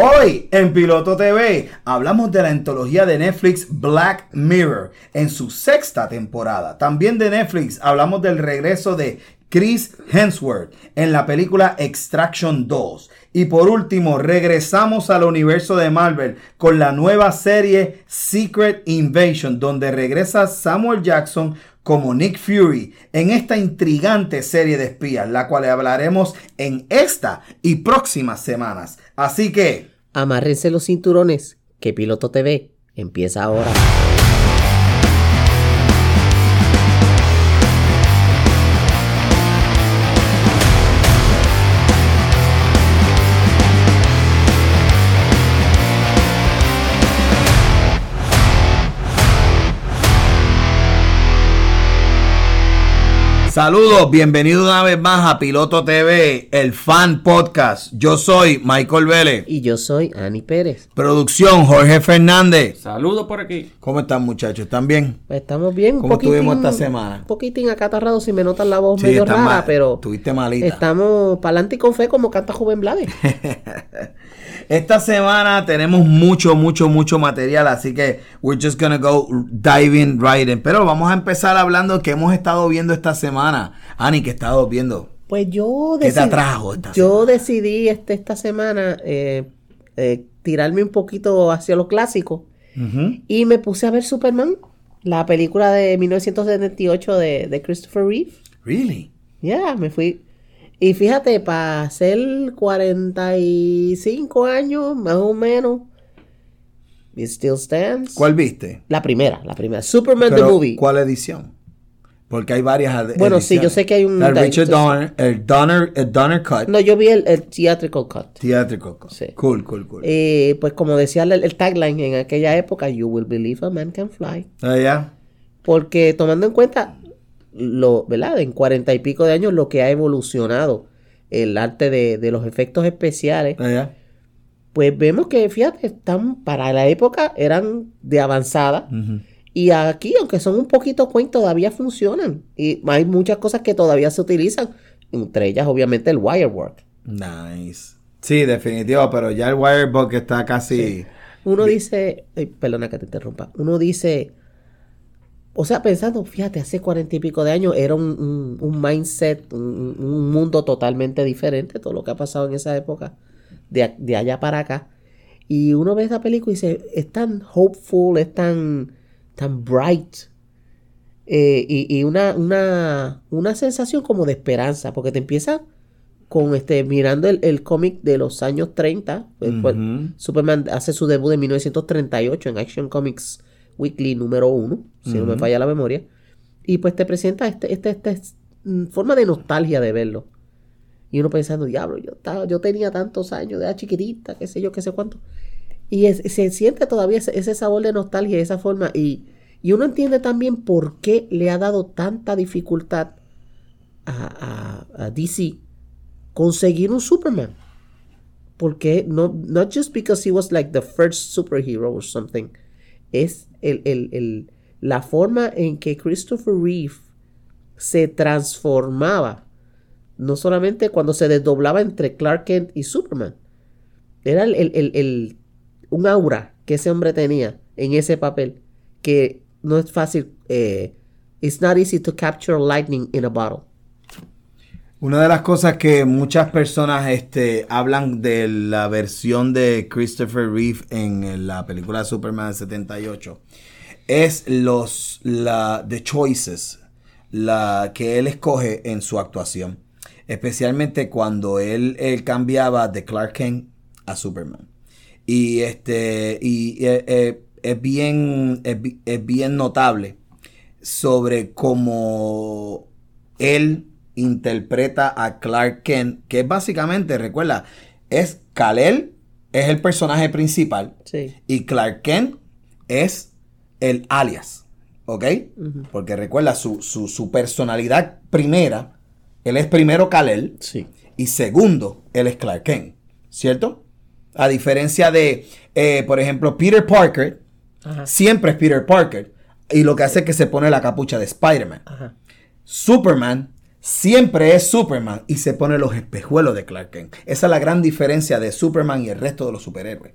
Hoy en Piloto TV hablamos de la antología de Netflix Black Mirror en su sexta temporada. También de Netflix hablamos del regreso de Chris Hemsworth en la película Extraction 2. Y por último, regresamos al universo de Marvel con la nueva serie Secret Invasion, donde regresa Samuel Jackson como Nick Fury en esta intrigante serie de espías, la cual hablaremos en esta y próximas semanas. Así que... Amárrense los cinturones, que Piloto TV empieza ahora. Saludos, bienvenido una vez más a Piloto TV, el fan podcast. Yo soy Michael Vélez. Y yo soy Ani Pérez. Producción Jorge Fernández. Saludos por aquí. ¿Cómo están muchachos? ¿Están bien? Pues estamos bien. ¿Cómo estuvimos esta semana? Un poquitín acatarrado si me notan la voz medio rara, pero... Tuviste malita. Estamos para adelante y con fe como canta Juven Blades. Esta semana tenemos mucho, mucho, mucho material, así que we're just gonna go diving right in. Pero vamos a empezar hablando que hemos estado viendo esta semana. Ani, ¿qué estado viendo? Pues yo decidí, ¿Qué te atrajo esta Yo decidí este, esta semana eh, eh, tirarme un poquito hacia lo clásico y me puse a ver Superman, la película de 1978 de, de Christopher Reeve. Really? Yeah, me fui y fíjate, para ser 45 años, más o menos, it still stands. ¿Cuál viste? La primera, la primera. Superman the Movie. ¿Cuál edición? Porque hay varias Bueno, sí, yo sé que hay un... El Richard Donner, el Donner, el Donner Cut. No, yo vi el, Theatrical Cut. Theatrical Cut. Sí. Cool, cool, cool. Eh, pues como decía el, tagline en aquella época, You will believe a man can fly. Ah, ya. Porque tomando en cuenta, lo, ¿verdad? En cuarenta y pico de años lo que ha evolucionado el arte de, los efectos especiales. Ah, pues vemos que, fíjate, están para la época eran de avanzada. Y aquí, aunque son un poquito cuentos, todavía funcionan. Y hay muchas cosas que todavía se utilizan. Entre ellas, obviamente, el wirework. Nice. Sí, definitivo, pero ya el wirework está casi... Uno dice, perdona que te interrumpa, uno dice, o sea, pensando, fíjate, hace cuarenta y pico de años era un, mindset, un, mundo totalmente diferente, todo lo que ha pasado en esa época, de, allá para acá. Y uno ve esa película y dice, es tan hopeful, es tan, tan bright. Eh, y, una, una, una, sensación como de esperanza, porque te empieza con este, mirando el, cómic de los años 30. Pues, Superman hace su debut en 1938 en Action Comics Weekly número uno, si no me falla la memoria. Y pues te presenta esta este, este, mm, forma de nostalgia de verlo. Y uno pensando, diablo, yo, estaba, yo tenía tantos años, de chiquitita, qué sé yo, qué sé cuánto. Y se siente todavía ese, sabor de nostalgia, esa forma. Y, uno entiende también por qué le ha dado tanta dificultad a, a, DC conseguir un Superman. Porque no, not just because he was like the first superhero or something es el, la forma en que Christopher Reeve se transformaba, no solamente cuando se desdoblaba entre Clark Kent y Superman, era el, un aura que ese hombre tenía en ese papel, que no es fácil, eh, it's not easy to capture lightning in a bottle. Una de las cosas que muchas personas este, hablan de la versión de Christopher Reeve en la película Superman 78 es los la, the choices la, que él escoge en su actuación. Especialmente cuando él, él cambiaba de Clark Kent a Superman. Y este y, eh, eh, es, bien, es bien notable sobre cómo él interpreta a Clark Kent, que es básicamente, recuerda, es Kal-El, es el personaje principal. Y Clark Kent es el alias. ¿Ok? Porque recuerda, su, personalidad primera, él es primero Kal-El. Sí. Y segundo, él es Clark Kent. ¿Cierto? A diferencia de, eh, por ejemplo, Peter Parker, siempre es Peter Parker. Y lo que hace es que se pone la capucha de Spider-Man. Superman siempre es Superman y se pone los espejuelos de Clark Kent. Esa es la gran diferencia de Superman y el resto de los superhéroes.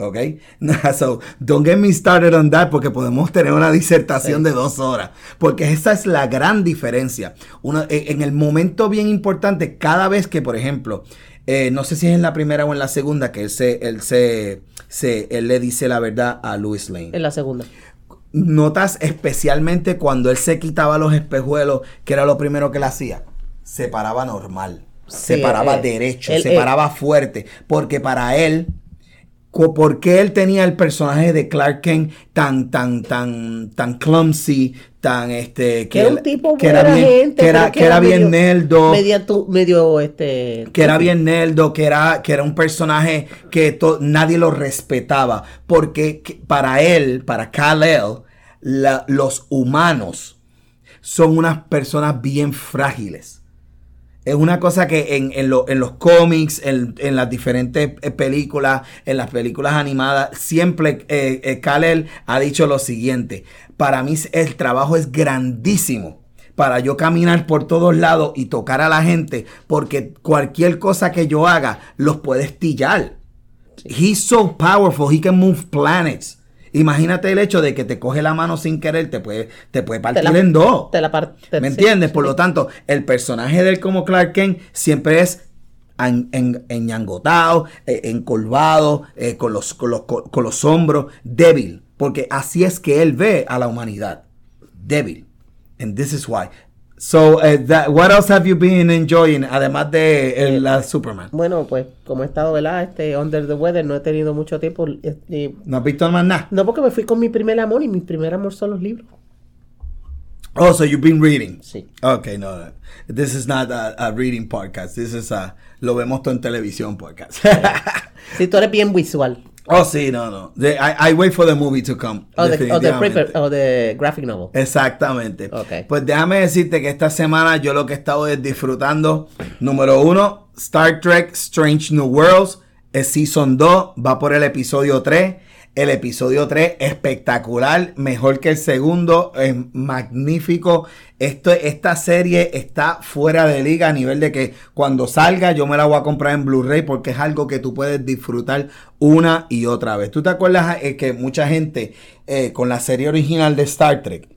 ¿Ok? So, don't get me started on that porque podemos tener una disertación de dos horas. Porque esa es la gran diferencia. E, en el momento bien importante, cada vez que, por ejemplo, eh, no sé si es en la primera o en la segunda, que él, se, él, se, él le dice la verdad a Louis Lane. En la segunda. Notas especialmente cuando él se quitaba los espejuelos, que era lo primero que él hacía. Se paraba normal. se paraba eh, derecho, se paraba fuerte. Porque para él, por qué él tenía el personaje de Clark Kent tan, tan, tan, tan clumsy, tan este que, era un tipo que era bien, gente, que era, que era, bien neldo, medio, este que era bien neldo, que era que era un personaje que nadie lo respetaba, porque para él, para Kal-El, los humanos son unas personas bien frágiles es una cosa que en, en, los cómics, en, las diferentes eh, películas, en las películas animadas, siempre eh, eh ha dicho lo siguiente. Para mí el trabajo es grandísimo para yo caminar por todos lados y tocar a la gente, porque cualquier cosa que yo haga los puede estillar. He's so powerful, he can move planets. Imagínate el hecho de que te coge la mano sin querer, te puede, te puede partir en dos. Te la parte, ¿Me entiendes? Por lo tanto, el personaje de él como Clark Kent siempre es enñangotado, eh, encolvado, eh, con, los, con, los, con los hombros, débil. Porque así es que él ve a la humanidad. Débil. And this is why. So, uh, what else have you been enjoying además de el, la Superman? Bueno, pues como he estado, ¿verdad? Este, under the weather, no he tenido mucho tiempo. Este, ¿No has visto más nada? No, porque me fui con mi primer amor y mi primer amor son los libros. Oh, so you've been reading? Sí. Okay, no, this is not a, reading podcast. This is a, lo vemos todo en televisión podcast. sí, tú eres bien visual. Oh, sí, no, no. I, wait for the movie to come. O the, graphic novel. Exactamente. Okay. Pues déjame decirte que esta semana yo lo que he estado es disfrutando. Número uno, Star Trek Strange New Worlds. Es Season 2, va por el episodio 3. El episodio 3 espectacular, mejor que el segundo, es magnífico. Esto, esta serie está fuera de liga a nivel de que cuando salga yo me la voy a comprar en Blu-ray porque es algo que tú puedes disfrutar una y otra vez. ¿Tú te acuerdas eh, que mucha gente eh, con la serie original de Star Trek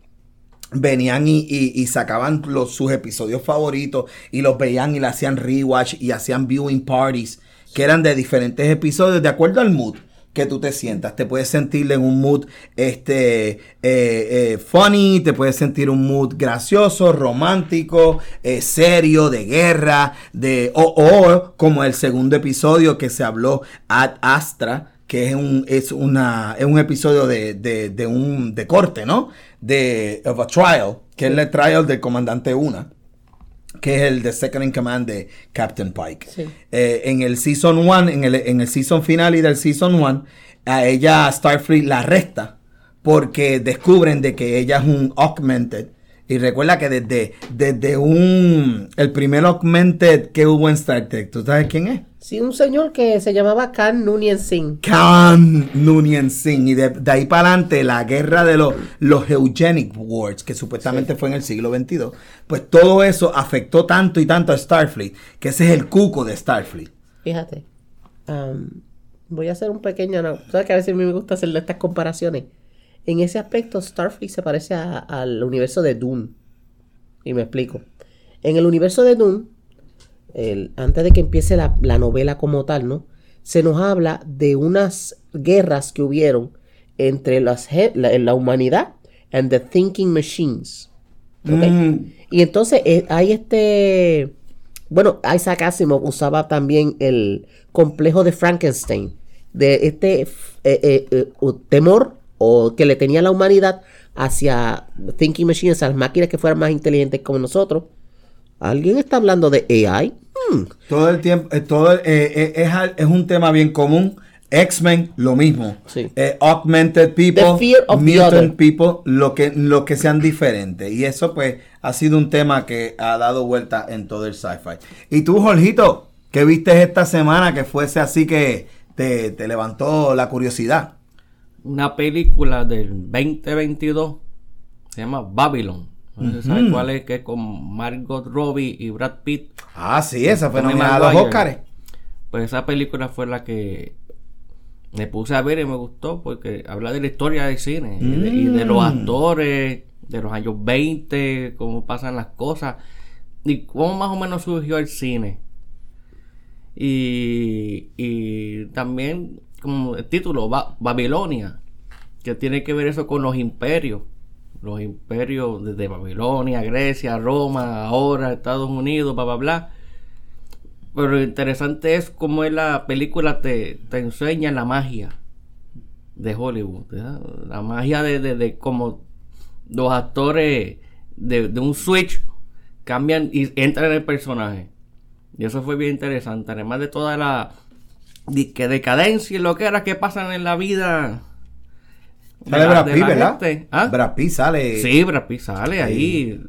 venían y, sacaban los, sus episodios favoritos y los veían y le hacían rewatch y hacían viewing parties que eran de diferentes episodios de acuerdo al mood? Que tú te sientas. Te puedes sentir en un mood este, eh, eh, funny, te puedes sentir un mood gracioso, romántico, eh, serio, de guerra, de o, como el segundo episodio que se habló Ad Astra que es un, es una, es un episodio de, de, un de corte, ¿no? De of a trial, que es el trial del comandante Una que es el de Second in Command de Captain Pike. Eh, en el Season 1, en el, en el Season final y del Season 1, a ella Starfleet la arresta porque descubren de que ella es un Augmented. Y recuerda que desde, desde un, el primer Augmented que hubo en Star Trek, ¿tú sabes quién es? Sí, un señor que se llamaba Khan Noonien Singh. Khan Noonien Singh. Y de, ahí para adelante, la guerra de los, los Eugenic Wars, que supuestamente fue en el siglo XXII, pues todo eso afectó tanto y tanto a Starfleet, que ese es el cuco de Starfleet. Fíjate. voy a hacer un pequeño... ¿Sabes que a veces a mí me gusta hacer estas comparaciones? En ese aspecto, Starfleet se parece al universo de Dune. Y me explico. En el universo de Dune, antes de que empiece la, novela como tal, ¿no? Se nos habla de unas guerras que hubieron entre las, la, humanidad and the thinking machines. Mm. Y entonces eh, hay este... Bueno, Isaac Asimov usaba también el complejo de Frankenstein, de este eh, eh, temor o que le tenía la humanidad hacia thinking machines, a las máquinas que fueran más inteligentes como nosotros. ¿Alguien está hablando de AI? Hmm. Todo el tiempo, eh, todo, eh, eh, es, es, un tema bien común. X-Men, lo mismo. augmented people, mutant people, lo que, lo que sean diferentes. Y eso, pues, ha sido un tema que ha dado vuelta en todo el sci-fi. Y tú, Jorgito, ¿qué viste esta semana que fuese así que te, te levantó la curiosidad? Una película del 2022 se llama Babylon No sé si ¿Sabes cuál es? Que es con Margot Robbie y Brad Pitt. Ah, sí, esa fue nominada a los Maguire. Oscars. Pues esa película fue la que me puse a ver y me gustó porque habla de la historia del cine y, de, y de los Mm. actores, de los años 20, cómo pasan las cosas y cómo más o menos surgió el cine. Y, y también, como el título, Ba- Babilonia, que tiene que ver eso con los imperios. Los imperios desde Babilonia, Grecia, Roma, ahora Estados Unidos, bla, bla, bla. Pero lo interesante es cómo en la película te, te enseña la magia de Hollywood. La magia de, de, de cómo los actores de, de un switch cambian y entran en el personaje. Y eso fue bien interesante. Además de toda la que decadencia y lo que era que pasan en la vida. Sale Brad Pitt, ¿verdad? gente. ¿Ah? Brad Pitt sale. Sí, Brad Pitt sale ahí.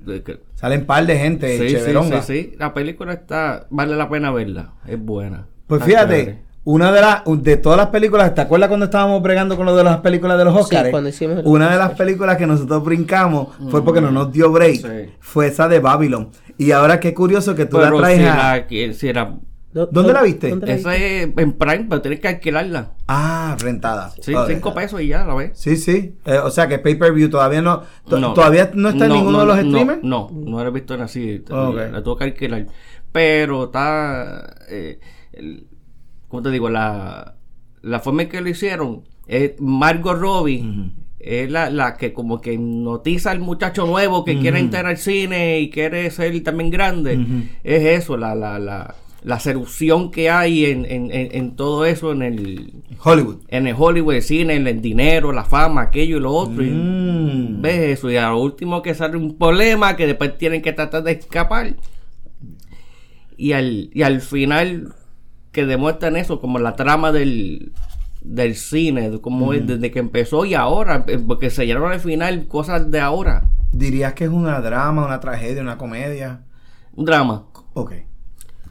Salen un par de gente Sí, sí, sí, sí. La película está, vale la pena verla. Es buena. Pues Está fíjate, chévere. una de las de todas las películas, ¿te acuerdas cuando estábamos bregando con lo de las películas de los Oscars? cuando hicimos el- Una de las películas que nosotros brincamos fue porque no nos dio break. Sí. Fue esa de Babylon. Y ahora qué curioso que tú Pero la traes si a- que- si era- ¿Dó- ¿Dónde dó- la viste? dónde la esa viste? es en Prime, pero tienes que alquilarla. Ah, rentada. Sí, Ok. cinco pesos y ya la ves. Sí, sí. Eh, o sea que pay-per-view todavía no, to- No. todavía no está en No, ninguno no, de los no, streamers. No, no, la he visto en así. La tengo que alquilar. Pero está. Eh, el- ¿Cómo te digo? La, la forma en que lo hicieron es Margot Robbie. Es la, la que como que notiza al muchacho nuevo que quiere entrar al cine y quiere ser también grande. Es eso, la, la, la, la seducción que hay en, en, en, todo eso, en el, Hollywood. en el Hollywood, el cine, en el dinero, la fama, aquello y lo otro. y- Mm. ves eso y a lo último que sale un problema que después tienen que tratar de escapar y al, y al final que demuestran eso como la trama del, del cine de cómo es desde que empezó y ahora eh, porque se llenaron al final cosas de ahora ¿Dirías que es una drama, una tragedia, una comedia? un drama Ok,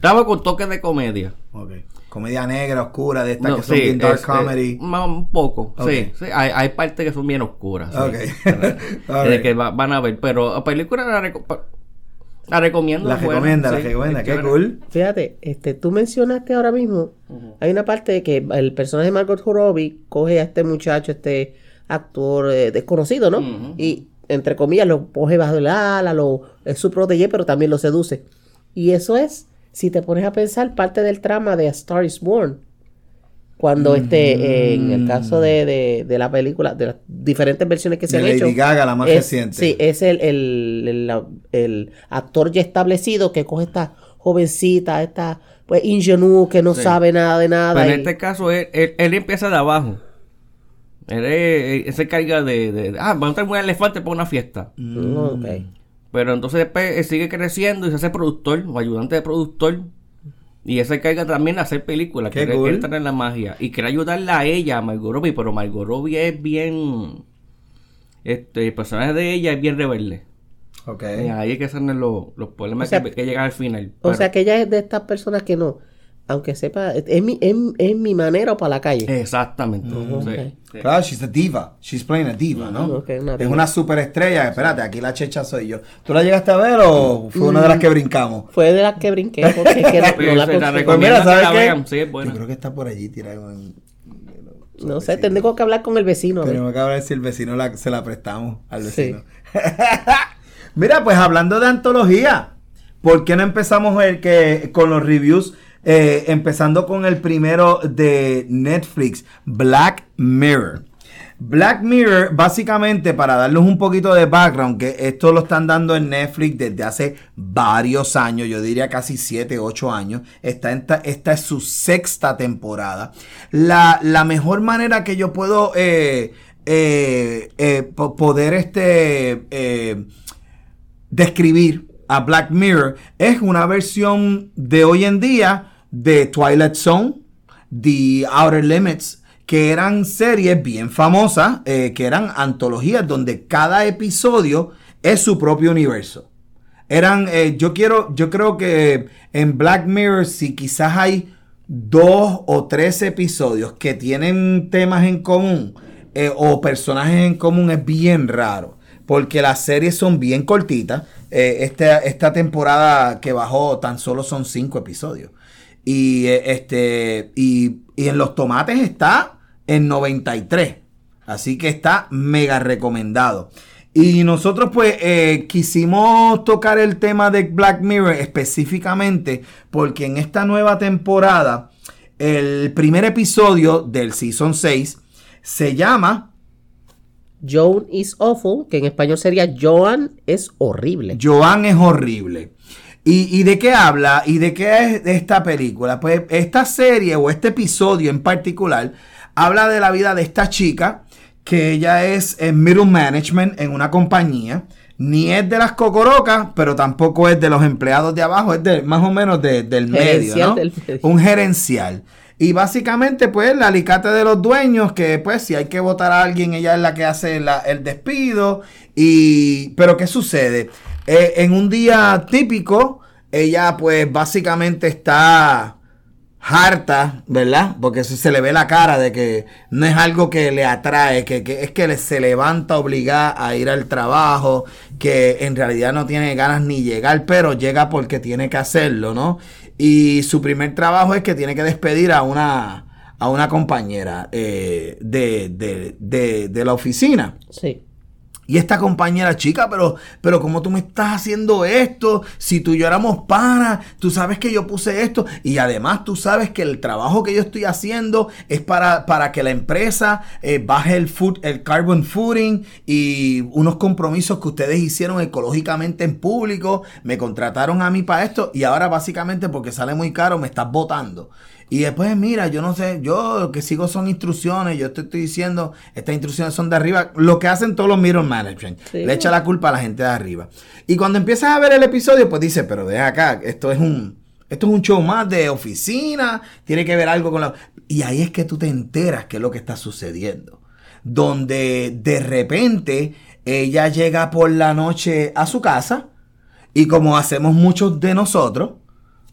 drama con toques de comedia ok. Comedia negra, oscura, de estas No, que son sí, bien dark es- es comedy. más- un poco sí, sí, hay, hay partes que son bien oscuras sí. Ok. de que va- van a ver pero la película la, reco- la recomiendo La buena, recomienda, la sí, recomienda. Qué cool. Fíjate, este, tú mencionaste ahora mismo, hay una parte que el personaje de Margot Robbie coge a este muchacho, este actor eh, desconocido, ¿no? Y entre comillas lo coge bajo el ala, lo, es su protege, pero también lo seduce. Y eso es, si te pones a pensar, parte del trama de A Star is Born. Cuando este, en el caso de, de- de la película, de las diferentes versiones que se De han Lady hecho. Gaga, la más es- reciente. Sí, es el, el, el- actor ya establecido que coge esta jovencita, esta pues ingenue que no Sí. sabe nada de nada. Pero en este caso, él, él- él empieza de abajo. Él, se carga de, de- Ah, vamos a traer un elefante para una fiesta. Mm, ok. Pero entonces después él sigue creciendo y se hace productor o ayudante de productor. Y él se carga también de hacer películas. Quiere cool. entrar en la magia. Y quiere ayudarla a ella, a Margot Robbie. Pero Margot Robbie es bien. Este, el personaje de ella es bien rebelde. Ok. Y ahí es que salen los, los problemas O sea, que, que llegan al final. O Pero- sea que ella es de estas personas que no, aunque sepa, es, es mi, es, es mi manera o para la calle. Exactamente. sí. Claro, she's a diva. She's playing a diva, ¿no? Ok, una es diva. una superestrella. Espérate, aquí la checha soy yo. ¿Tú la llegaste a ver o fue una de Mm. las que brincamos? Fue de las que brinqué porque es que no, la se la. Pues mira, ¿sabes la qué? vean, sí, es buena. Yo creo que está por allí tirado en... No sé, tengo que hablar con el vecino. Tenemos que ver si el vecino la- se la prestamos al Sí. vecino. Mira, pues hablando de antología, ¿por qué no empezamos el que con los reviews? Eh, empezando con el primero de Netflix, Black Mirror. Black Mirror, básicamente, para darles un poquito de background, que esto lo están dando en Netflix desde hace varios años, yo diría casi 7, 8 años. Esta, esta, es su sexta temporada. La, mejor manera que yo puedo eh, eh, po- poder este, describir a Black Mirror es una versión de hoy en día de Twilight Zone, The Outer Limits, que eran series bien famosas, eh, que eran antologías donde cada episodio es su propio universo. Eran, eh, yo quiero, yo creo que en Black Mirror, si quizás hay dos o tres episodios que tienen temas en común eh, o personajes en común, es bien raro. porque las series son bien cortitas. Esta, esta temporada que bajó tan solo son cinco episodios. Y, eh, este, y, y en los tomates está en 93. Así que está mega recomendado. Y nosotros pues eh, quisimos tocar el tema de Black Mirror específicamente porque en esta nueva temporada el primer episodio del Season 6 se llama Joan is awful, que en español sería Joan es horrible. Joan es horrible. ¿Y, y de qué habla? ¿Y de qué es esta película? Pues esta serie o este episodio en particular habla de la vida de esta chica que ella es en middle management en una compañía. Ni es de las cocorocas, pero tampoco es de los empleados de abajo, es de más o menos de- del medio, ¿no? del medio. Un gerencial. Y básicamente, pues, la alicate de los dueños, que pues si hay que votar a alguien, ella es la que hace la- el despido. Y. Pero, ¿qué sucede? Eh, en un día típico, ella, pues, básicamente está harta, ¿verdad? Porque se le ve la cara de que no es algo que le atrae, que, es que se levanta obligada a ir al trabajo, que en realidad no tiene ganas ni llegar, pero llega porque tiene que hacerlo, ¿no? Y su primer trabajo es que tiene que despedir a una, a una compañera eh, de, de, de la oficina. Sí. Y esta compañera chica, pero, pero ¿cómo tú me estás haciendo esto? Si tú y yo éramos panas, tú sabes que yo puse esto. Y además tú sabes que el trabajo que yo estoy haciendo es para, para que la empresa eh, baje el, food, el carbon footing y unos compromisos que ustedes hicieron ecológicamente en público. Me contrataron a mí para esto y ahora básicamente porque sale muy caro me estás votando. Y después, mira, yo no sé, yo lo que sigo son instrucciones, yo te estoy diciendo, estas instrucciones son de arriba, lo que hacen todos los middle management, Sí. le echa la culpa a la gente de arriba. Y cuando empiezas a ver el episodio, pues dice, pero deja acá, esto es un, esto es un show más de oficina, tiene que ver algo con la... Y ahí es que tú te enteras qué es lo que está sucediendo. Donde de repente ella llega por la noche a su casa y como hacemos muchos de nosotros,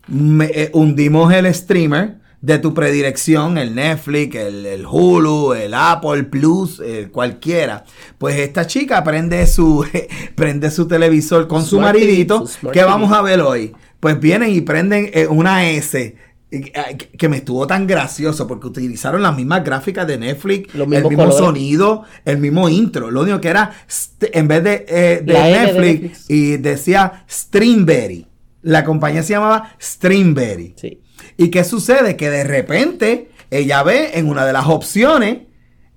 me- eh, hundimos el streamer de tu predilección, el Netflix, el, el Hulu, el Apple Plus, el cualquiera. Pues esta chica prende su, prende su televisor con su maridito. su ¿Qué vamos a ver hoy? Pues vienen y prenden eh, una S. eh, Que me estuvo tan gracioso porque utilizaron las mismas gráficas de Netflix, el mismo colores. sonido, el mismo intro. Lo único que era, en vez de, eh, de La N de Netflix, Netflix. y decía Streamberry. La compañía se llamaba Streamberry. Sí. ¿Y qué sucede? Que de repente ella ve en una de las opciones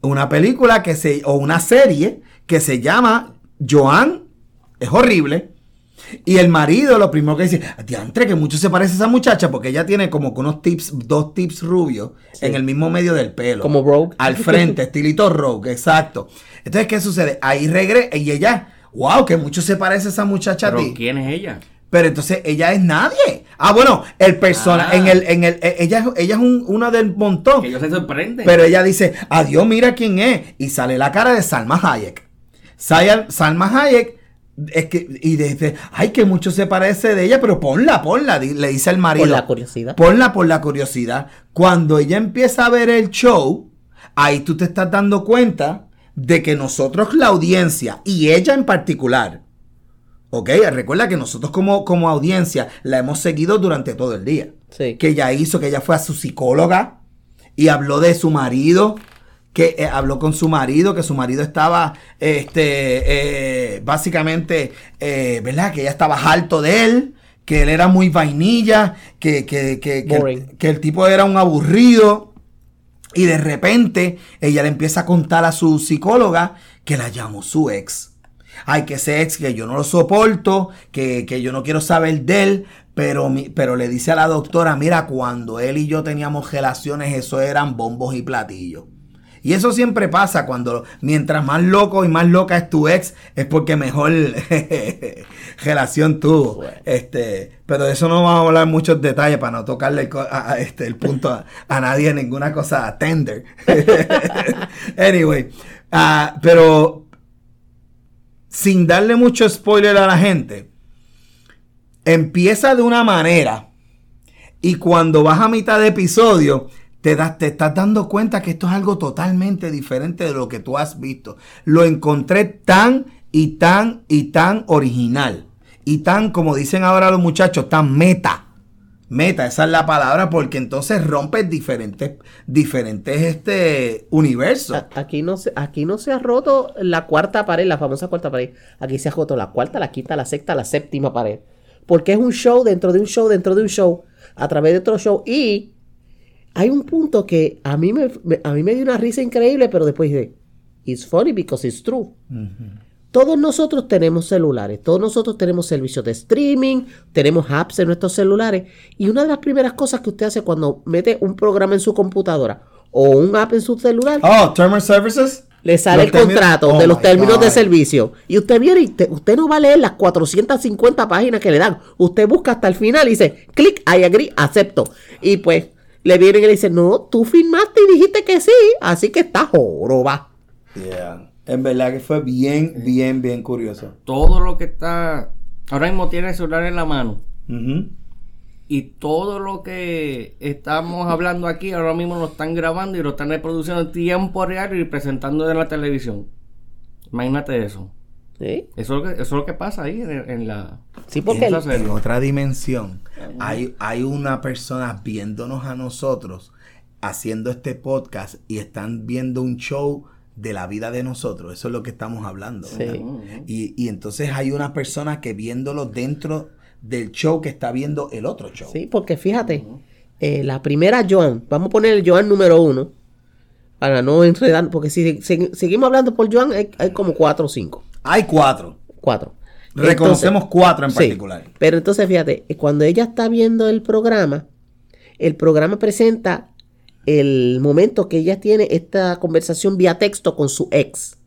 una película que se, o una serie que se llama Joan, es horrible. Y el marido lo primero que dice, diantre, que mucho se parece a esa muchacha porque ella tiene como que unos tips, dos tips rubios Sí. en el mismo medio del pelo. Como Rogue. Al frente, estilito Rogue, exacto. Entonces, ¿qué sucede? Ahí regresa y ella, wow, que mucho se parece a esa muchacha a ¿Pero ti. quién es ella? Pero entonces ella es nadie. Ah, bueno, el personaje, Ah. en el, en el, eh, ella, es- ella es un- una del montón. Que ellos se sorprenden. Pero ella dice, adiós, mira quién es. Y sale la cara de Salma Hayek. Salma Hayek, es que, y dice, ay, que mucho se parece de ella, pero ponla, ponla, le dice el marido. Por la curiosidad. Ponla por la curiosidad. Cuando ella empieza a ver el show, ahí tú te estás dando cuenta de que nosotros, la audiencia, y ella en particular, ok, recuerda que nosotros como, como audiencia la hemos seguido durante todo el día Sí. que ella hizo, que ella fue a su psicóloga y habló de su marido, que eh, habló con su marido, que su marido estaba, este, eh, básicamente, eh, ¿verdad? Que ella estaba harto de él, que él era muy vainilla, que, que, que, que, que el tipo era un aburrido. Y de repente ella le empieza a contar a su psicóloga que la llamó su ex. Ay, que ese ex que yo no lo soporto, que, que yo no quiero saber de él, pero, mi- pero le dice a la doctora, mira, cuando él y yo teníamos relaciones, eso eran bombos y platillos. Y eso siempre pasa cuando mientras más loco y más loca es tu ex, es porque mejor relación tuvo. Bueno. Este, pero de eso no vamos a hablar muchos detalles para no tocarle el, co- a- a este, el punto a, a nadie, ninguna cosa tender. anyway, ah, pero sin darle mucho spoiler a la gente, empieza de una manera y cuando vas a mitad de episodio, te, das, te estás dando cuenta que esto es algo totalmente diferente de lo que tú has visto. Lo encontré tan y tan, y tan original. Y tan, como dicen ahora los muchachos, tan meta. Meta, esa es la palabra, porque entonces rompes diferentes, diferentes este universos. Aquí no, se, aquí no se ha roto la cuarta pared, la famosa cuarta pared. Aquí se ha roto la cuarta, la quinta, la sexta, la séptima pared. Porque es un show dentro de un show, dentro de un show, a través de otro show. Y hay un punto que a mí me, a mí me dio una risa increíble, pero después dije, it's funny because it's true. Todos nosotros tenemos celulares, todos nosotros tenemos servicios de streaming, tenemos apps en nuestros celulares. Y una de las primeras cosas que usted hace cuando mete un programa en su computadora o un app en su celular, Oh, Term Services. le sale Los el contrato Oh de los my términos de servicio. Y usted viene y te- usted no va a leer las 450 páginas que le dan. Usted busca hasta el final y dice, clic, I agree, acepto. Y pues le vienen y le dicen, no, tú firmaste y dijiste que sí, así que está joroba. Yeah. En verdad que fue bien, bien, bien curioso. Todo lo que está. Ahora mismo tiene el celular en la mano. Y todo lo que estamos hablando aquí ahora mismo lo están grabando y lo están reproduciendo en tiempo real y presentando en la televisión. Imagínate eso. ¿Sí? Eso es lo que, eso es lo que pasa ahí en, en la. Sí, porque en. En otra dimensión, hay, hay una persona viéndonos a nosotros haciendo este podcast y están viendo un show de la vida de nosotros. Eso es lo que estamos hablando. Y, y entonces hay una persona que viéndolo dentro del show que está viendo el otro show. Sí, porque fíjate, eh, la primera Joan, vamos a poner el Joan número uno, para no enredar, porque si, si- seguimos hablando por Joan, hay, hay como cuatro o cinco. Hay cuatro. Cuatro. Reconocemos cuatro en sí, particular. pero entonces fíjate, cuando ella está viendo el programa, el programa presenta el momento que ella tiene esta conversación vía texto con su ex.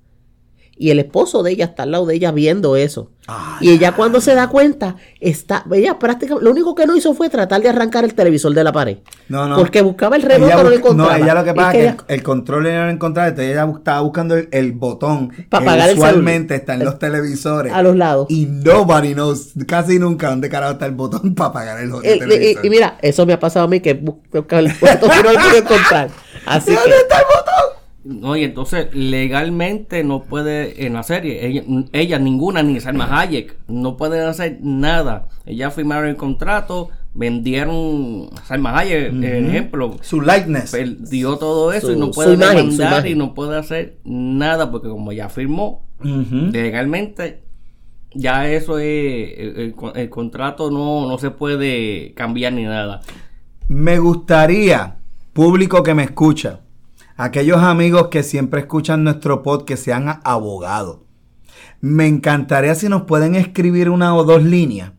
Y el esposo de ella está al lado de ella viendo eso. Ay, y ella cuando se da cuenta, está, ella prácticamente, lo único que no hizo fue tratar de arrancar el televisor de la pared. No, no. Porque buscaba el remoto, Ella no lo encontraba. No, ella lo que pasa es que quería- el, el control ella no lo encontraba, entonces ella estaba buscando el, el botón Pa' que apagar el usualmente celular. está en los televisores. a los lados. Y nobody knows, casi nunca, dónde carajo está el botón para apagar el, Eh, el televisor. y, y mira, eso me ha pasado a mí que busca el botón y no lo puedo encontrar. Así ¿Dónde que, está el botón? No, y entonces legalmente no puede, en la serie, ella, ella ninguna, ni Salma Hayek, no pueden hacer nada. Ellas firmaron el contrato, vendieron Salma Hayek, por ejemplo, Su likeness. perdió todo eso Su- y no puede demandar y no puede hacer nada porque como ya firmó legalmente, ya eso es, el, el contrato no, no se puede cambiar ni nada. Me gustaría, público que me escucha, aquellos amigos que siempre escuchan nuestro pod, que sean abogados. Me encantaría si nos pueden escribir una o dos líneas.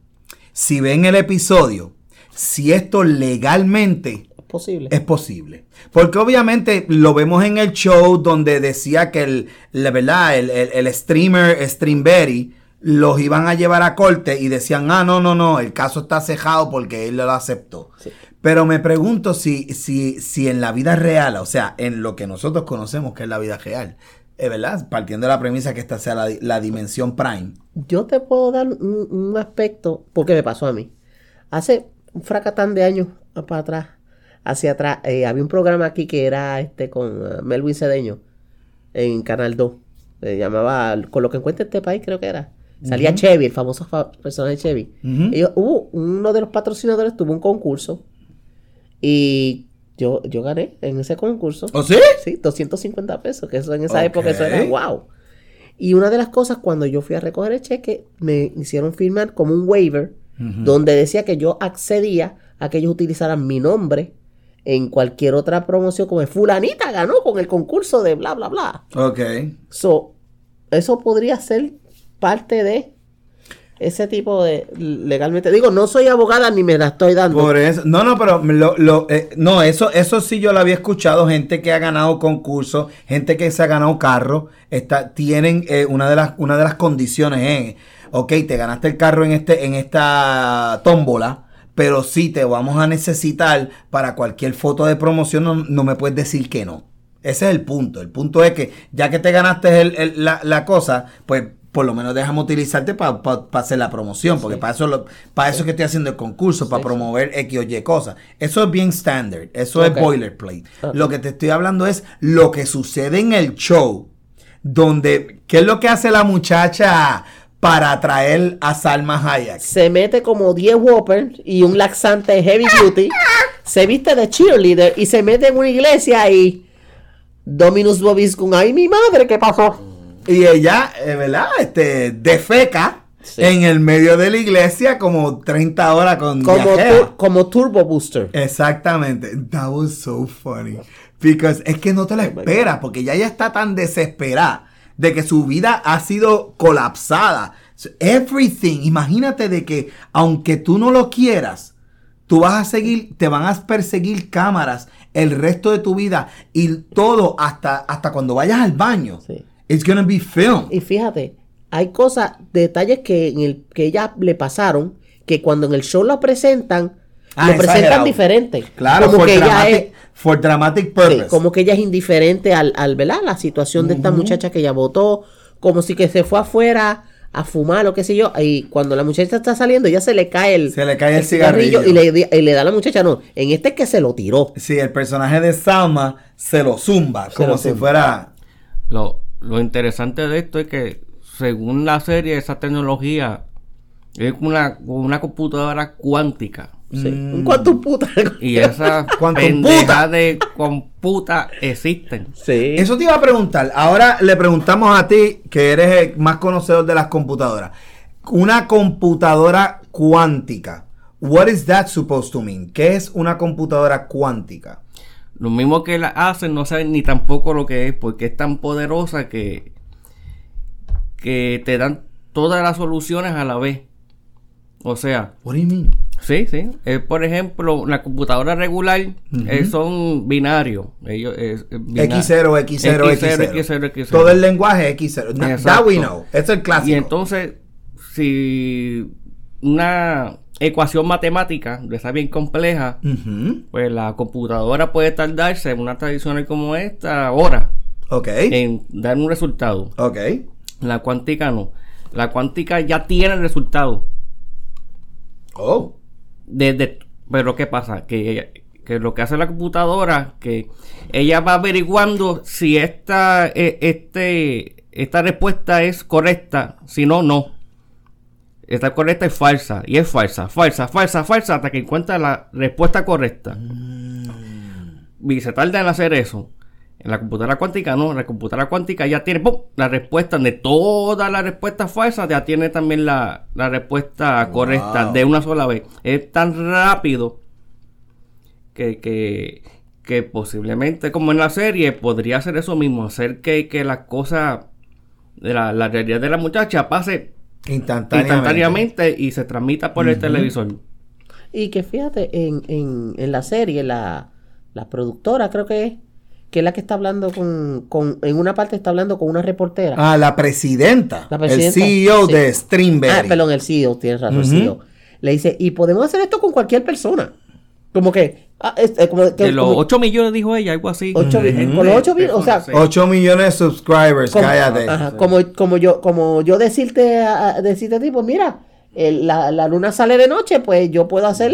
Si ven el episodio, si esto legalmente es posible. es posible. Porque obviamente lo vemos en el show donde decía que el, la verdad, el, el- el streamer Streamberry los iban a llevar a corte y decían, ah, no, no, no, el caso está cejado porque él lo aceptó. Sí. Pero me pregunto si, si, si en la vida real, o sea, en lo que nosotros conocemos que es la vida real, es verdad, partiendo de la premisa que esta sea la, la dimensión prime. Yo te puedo dar un, un aspecto, porque me pasó a mí. Hace un fracatán de años para atrás, hacia atrás, eh, había un programa aquí que era este con eh, Melvin Cedeño en Canal 2. Se llamaba Con lo que encuentra este país, creo que era. Salía Chevy, el famoso fa- personaje Chevy. Ellos- hubo uno de los patrocinadores tuvo un concurso y yo, yo gané en ese concurso. ¿O sí? Sí, 250 pesos, que eso en esa época eso era wow. Y una de las cosas, cuando yo fui a recoger el cheque, me hicieron firmar como un waiver, donde decía que yo accedía a que ellos utilizaran mi nombre en cualquier otra promoción, como fulanita ganó con el concurso de bla, bla, bla. Ok. So, eso podría ser parte de ese tipo de legalmente. Digo, no soy abogada ni me la estoy dando. Por eso, no, no, pero lo, eh, no, eso, eso sí yo lo había escuchado, gente que ha ganado concursos, gente que se ha ganado carro, está, tienen eh, una de las, una de las condiciones, ok, te ganaste el carro en este, en esta tómbola, pero sí te vamos a necesitar para cualquier foto de promoción, no, no me puedes decir que no. Ese es el punto. El punto es que ya que te ganaste el- la, la cosa, pues por lo menos déjame utilizarte para hacer la promoción, porque para eso lo- para eso es que estoy haciendo el concurso, para promover X o Y cosas. Eso es bien standard, eso es boilerplate. Lo que te estoy hablando es lo que sucede en el show. donde, ¿qué es lo que hace la muchacha para atraer a Salma Hayek? Se mete como 10 Whopper y un laxante heavy duty. se viste de cheerleader y se mete en una iglesia y. Dominus Bobiscum, ay mi madre, ¿qué pasó? Y ella, eh, ¿verdad? Este, defeca Sí. en el medio de la iglesia como 30 horas con Como, Turbo Booster. Exactamente. That was so funny. Because es que no te lo Oh esperas, porque ya ella está tan desesperada de que su vida ha sido colapsada. Everything. Imagínate de que aunque tú no lo quieras, tú vas a seguir, te van a perseguir cámaras el resto de tu vida y todo hasta, hasta cuando vayas al baño. Sí. It's gonna be filmed. Y fíjate, hay cosas, detalles que, en el, que ella le pasaron, que cuando en el show lo presentan, Ah, lo presentan exagerado. diferente. Claro, como for que ella dramatic, es, for dramatic sí, purpose. como que ella es indiferente al, al ¿verdad? La situación de esta muchacha que ella votó, como si que se fue afuera a fumar o qué sé yo, y cuando la muchacha está saliendo, ya se le cae el, Se le cae el cigarrillo. y le, di- y le da a la muchacha, no, en este es que se lo tiró. Sí, el personaje de Salma se lo zumba, como lo si zumba. fuera... Lo, lo interesante de esto es que, según la serie, esa tecnología es una, una computadora cuántica. Sí. Mm. Puta. Y esas pendejas de computa existen. Sí. Eso te iba a preguntar. Ahora le preguntamos a ti, que eres el más conocedor de las computadoras. Una computadora cuántica. What is that supposed to mean? ¿Qué es una computadora cuántica? Lo mismo que la hacen, no saben ni tampoco lo que es, porque es tan poderosa que, que te dan todas las soluciones a la vez. O sea, What do you mean? sí, sí. Eh, por ejemplo, la computadora regular eh, son binarios. Ellos, eh, eh, bina- X0, X0, X0. X0, X0. Todo el lenguaje X0. Na- That we know. Es el clásico. Y entonces, si una ecuación matemática de esa bien compleja, pues la computadora puede tardarse en una tradicional como esta horas Ok. en dar un resultado. La cuántica no. La cuántica ya tiene el resultado. Oh. Desde, pero ¿qué pasa? Que, que lo que hace la computadora, que ella va averiguando si esta, eh, este, esta respuesta es correcta, si no, no. Esta correcta es falsa, y es falsa, falsa, falsa, falsa, hasta que encuentra la respuesta correcta. Y se tarda en hacer eso. En la computadora cuántica no, en la computadora cuántica ya tiene ¡pum! la respuesta de todas las respuestas falsas, ya tiene también la, la respuesta correcta de una sola vez. Es tan rápido que, que, que posiblemente, como en la serie, podría hacer eso mismo, hacer que, que las cosas de la, la realidad de la muchacha pase Instantáneamente. instantáneamente y se transmita por el televisor. Y que fíjate, en, en, en la serie, la, la productora creo que es, que es la que está hablando con, con, en una parte está hablando con una reportera. Ah, la presidenta. La presidenta, El CEO sí. de Streamberry. Ah, perdón, el CEO, tienes razón, el. CEO. Le dice, y podemos hacer esto con cualquier persona. Como que, ah, es- eh, como que De los como 8 millones dijo ella, algo así. ocho De mil- gente, con los ocho mil, o sea, personas, sí. 8 millones de subscribers, como, cállate. ajá, como, como yo, como yo decirte a, decirte a ti, pues mira, el- la, la luna sale de noche, pues yo puedo hacer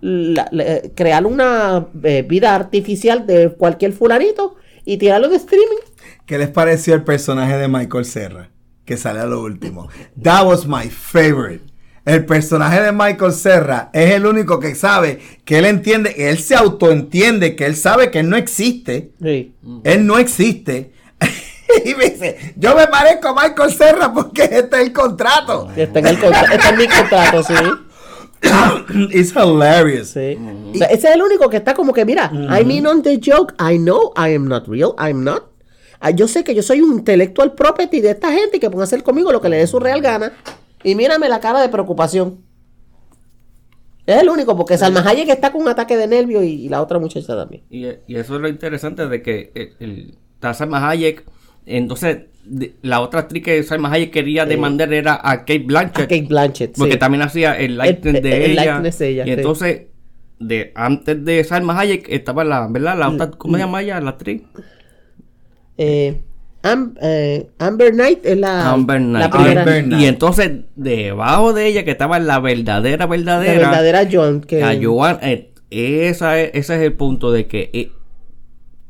la- la- eh, crear una eh, vida artificial de cualquier fulanito y tirarlo en streaming. ¿Qué les pareció el personaje de Michael Serra? Que sale a lo último. That was my favorite. El personaje de Michael Serra es el único que sabe que él entiende, él se autoentiende que él sabe que él no existe. Sí. Él no existe. y me dice, yo me parezco a Michael Serra porque este es el contrato. Está en, el contra- está en mi contrato, sí. It's hilarious. Sí. O sea, ese es el único que está como que, mira, I mean on the joke, I know I am not real, I'm not. Ah, yo sé que yo soy un intellectual property de esta gente y que pueden hacer conmigo lo que le dé su real gana. Y mírame la cara de preocupación. Es el único, porque Salma Hayek está con un ataque de nervio y, y la otra muchacha también. Y, y eso es lo interesante de que el, el, está Salma Hayek, entonces de- la otra actriz que Salma Hayek quería demandar era a Kate Blanchett. A Kate Blanchett. Porque sí. también hacía el likeness El- de el ella. likeness de ella, y sí. entonces, de, antes de Salma Hayek estaba la, ¿verdad? La otra, ¿cómo se llama ella? La actriz. Eh, Am- eh, Amber Knight es la, Amber Knight. la primera. Amber Knight. Y entonces, debajo de ella, que estaba la verdadera, La verdadera, verdadera Joan. Que, a Joan, eh, esa es- ese es el punto de que eh,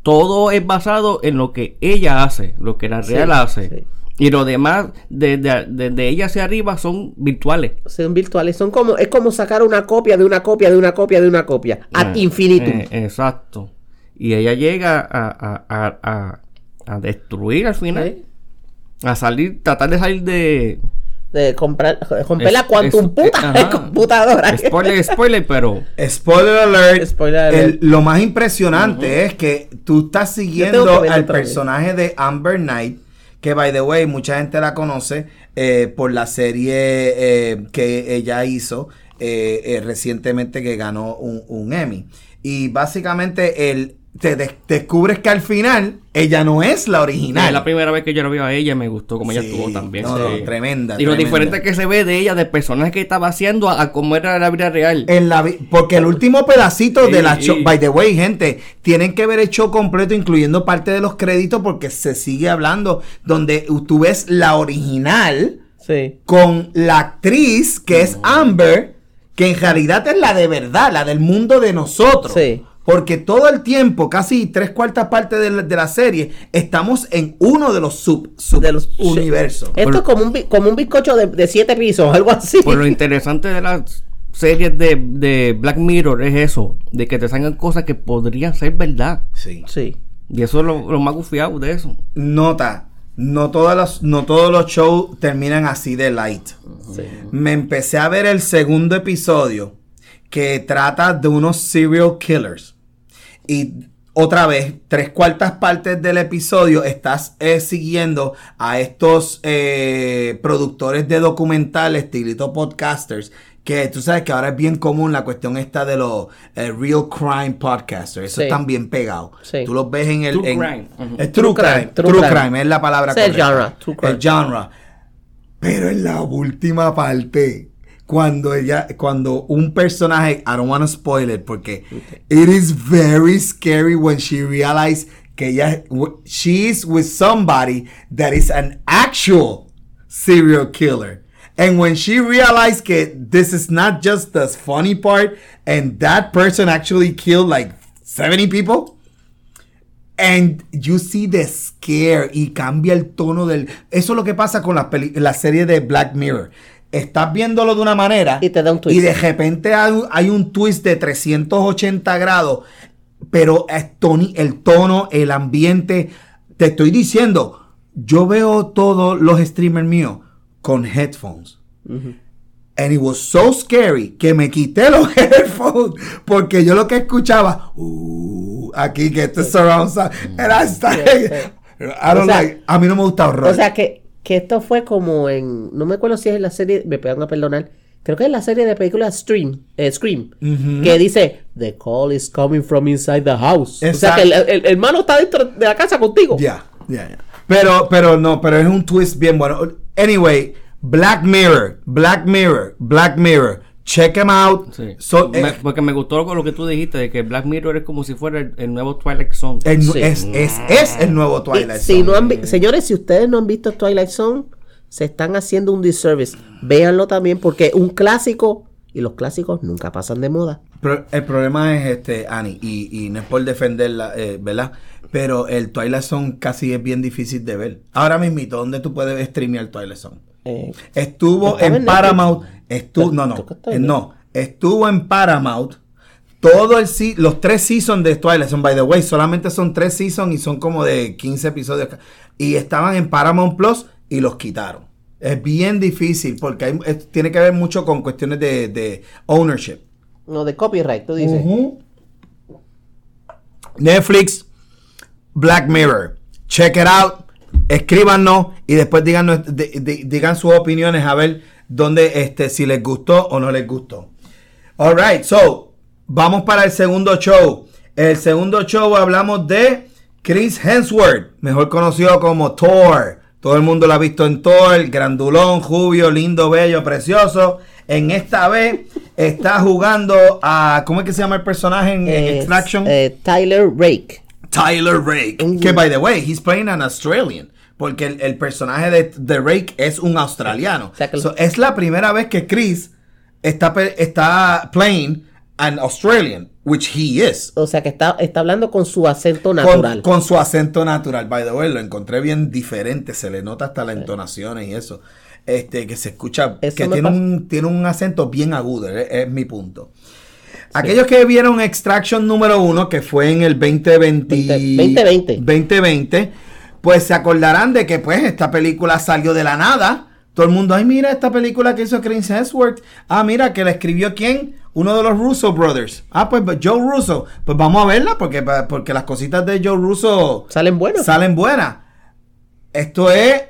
todo es basado en lo que ella hace, lo que la real hace. sí. Y lo demás, desde de, ella hacia arriba, son virtuales. Son virtuales, son como, es como sacar una copia de una copia de una copia de una copia. Ad Eh, infinitum. eh, exacto. Y ella llega a, a- a- a- a destruir al final. ¿Eh? A salir, tratar de salir de... De comprar, romper Es- la quantum es- puta ajá. computadora. Spoiler, spoiler, pero... Spoiler alert. Spoiler alert. El- lo más impresionante es que tú estás siguiendo al vez. personaje de Amber Knight, que by the way, mucha gente la conoce eh, por la serie eh, que ella hizo eh, eh, recientemente que ganó un, un Emmy. Y básicamente el, te des- descubres que al final ella no es la original. Es la primera vez que yo la veo a ella y me gustó como ella estuvo también. no, tremenda, Y lo tremenda. diferente que se ve de ella, del personaje que estaba haciendo a, a cómo era la vida real. En la vi- porque el último pedacito de la show, by the way, gente, tienen que ver el show completo, incluyendo parte de los créditos, porque se sigue hablando, donde tú ves la original Sí. con la actriz que es Amber, que en realidad es la de verdad, la del mundo de nosotros. Sí. Porque todo el tiempo, casi tres cuartas partes de la, de la serie, estamos en uno de los sub, sub- De los universos. Esto Por- es como un, como un bizcocho de, de siete pisos, algo así. Por lo interesante de las series de, de Black Mirror es eso, de que te salgan cosas que podrían ser verdad. Sí. Sí. Y eso es lo, lo más gufiado de eso. Nota, no, todas las, no todos los shows terminan así de light. sí. Me empecé a ver el segundo episodio que trata de unos serial killers. Y otra vez, tres cuartas partes del episodio estás eh, siguiendo a estos eh, productores de documentales, estilito podcasters, que tú sabes que ahora es bien común la cuestión esta de los eh, real crime podcasters. Eso Sí. están bien pegados. Sí. Tú los ves en el... True en- crime. True, True crime. True, true crime. crime. es la palabra es el correcta. genre, true crime. El genre. Pero en la última parte, cuando ella, cuando un personaje, I don't want to spoil it, porque it is very scary when she realizes que ella, she is with somebody that is an actual serial killer. And when she realized que this is not just the funny part, and that person actually killed like 70 people, And you see the scare y cambia el tono del... Eso es lo que pasa con la, peli- la serie de Black Mirror. Estás viéndolo de una manera Y te da un twist. y de repente hay, un- hay un twist de 380 grados, pero es toni- el tono, el ambiente, te estoy diciendo, yo veo todos los streamers míos con headphones. And it was so scary que me quité los headphones porque yo lo que escuchaba, uh, aquí que esto es surround sound, and I started- I don't O sea- like- a mí no me gusta horror. O sea que, que esto fue como en. No me acuerdo si es en la serie. Me van a perdonar. Creo que es la serie de películas Stream, eh, Scream. Que dice: The call is coming from inside the house. O sea que el, el- el hermano está dentro de la casa contigo. Ya, ya, ya. Pero, pero no, pero es un twist bien bueno. Anyway, Black Mirror, Black Mirror, Black Mirror. Check them out. Sí. So, Me- eh, porque me gustó con lo que tú dijiste, de que Black Mirror es como si fuera el, el nuevo Twilight Zone. el nu- Sí. es, es, es el nuevo Y Twilight si Zone. no han vi- señores, si ustedes no han visto Twilight Zone, se están haciendo un disservice. Véanlo también porque un clásico y los clásicos nunca pasan de moda. Pero el problema es este, Annie, y, y no es por defenderla, eh, ¿verdad? Pero el Twilight Zone casi es bien difícil de ver. Ahora mismito, ¿dónde tú puedes streamear Twilight Zone? Eh, Estuvo en Netflix. Estuvo, no, no, eh, no, estuvo en Paramount. Todo el los tres seasons de Twilight Zone, by the way, solamente son tres seasons y son como de 15 episodios. Y estaban en Paramount Plus y los quitaron. Es bien difícil porque hay- es- tiene que ver mucho con cuestiones de, de ownership. no, de copyright, tú dices. Netflix, Black Mirror. Check it out. Escríbanos y después díganos, digan sus opiniones a ver dónde, este, si les gustó o no les gustó. Alright, so, vamos para el segundo show. El segundo show hablamos de Chris Hemsworth, mejor conocido como Thor. Todo el mundo lo ha visto en Thor, grandulón, jubio, lindo, bello, precioso. En esta vez está jugando a, ¿cómo es que se llama el personaje en, en Extraction? eh, Tyler Rake. Tyler Rake. Que, by the way, he's playing an Australian. Porque el, el personaje de, de Rake es un australiano. O sea que- So, es la primera vez que Chris está, está playing an Australian, which he is. O sea que está, está hablando con su acento natural. con su acento natural. By the way, lo encontré bien diferente. Se le nota hasta las entonaciones y eso. Este, que se escucha, Eso que tiene un, tiene un acento bien agudo. Es, es mi punto. Aquellos que vieron Extraction número uno, que fue en el 2020, 2020. 2020, pues se acordarán de que pues esta película salió de la nada. Todo el mundo, ay, mira esta película que hizo Chris Hemsworth. Ah, mira, que la escribió quién? Uno de los Russo Brothers. Ah, pues Joe Russo. Pues vamos a verla porque, porque las cositas de Joe Russo Salen buenos. salen buenas. Esto es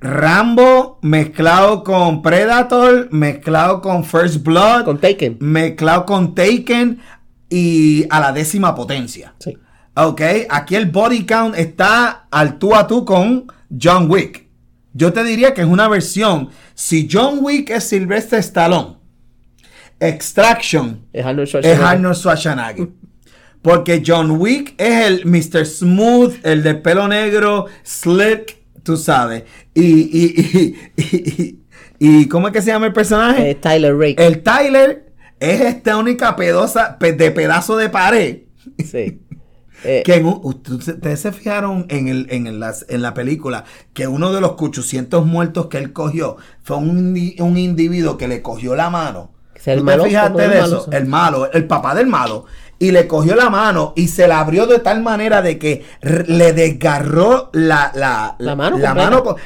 Rambo mezclado con Predator, mezclado con First Blood, con Taken. mezclado con Taken y a la décima potencia. Sí. Ok, aquí el body count está al tú a tú con John Wick. Yo te diría que es una versión. Si John Wick es Sylvester Stallone, Extraction Es Arnold es Schwarzenegger. Arnold Schwarzenegger. Porque John Wick es el Mr. Smooth, el de pelo negro, slick, tú sabes. Y, y, y, y, ¿cómo es que se llama el personaje? Eh, Tyler Rake. el Tyler es esta única pedosa pe- de pedazo de pared. Sí. Eh, Que en un- ustedes se fijaron en, el, en, el- las- en la película que uno de los 800 muertos que él cogió fue un, un individuo que le cogió la mano. El ¿Tú malo, te fijaste de eso? El malo, el papá del malo. Y le cogió la mano y se la abrió de tal manera de que le desgarró la, la, La mano la mano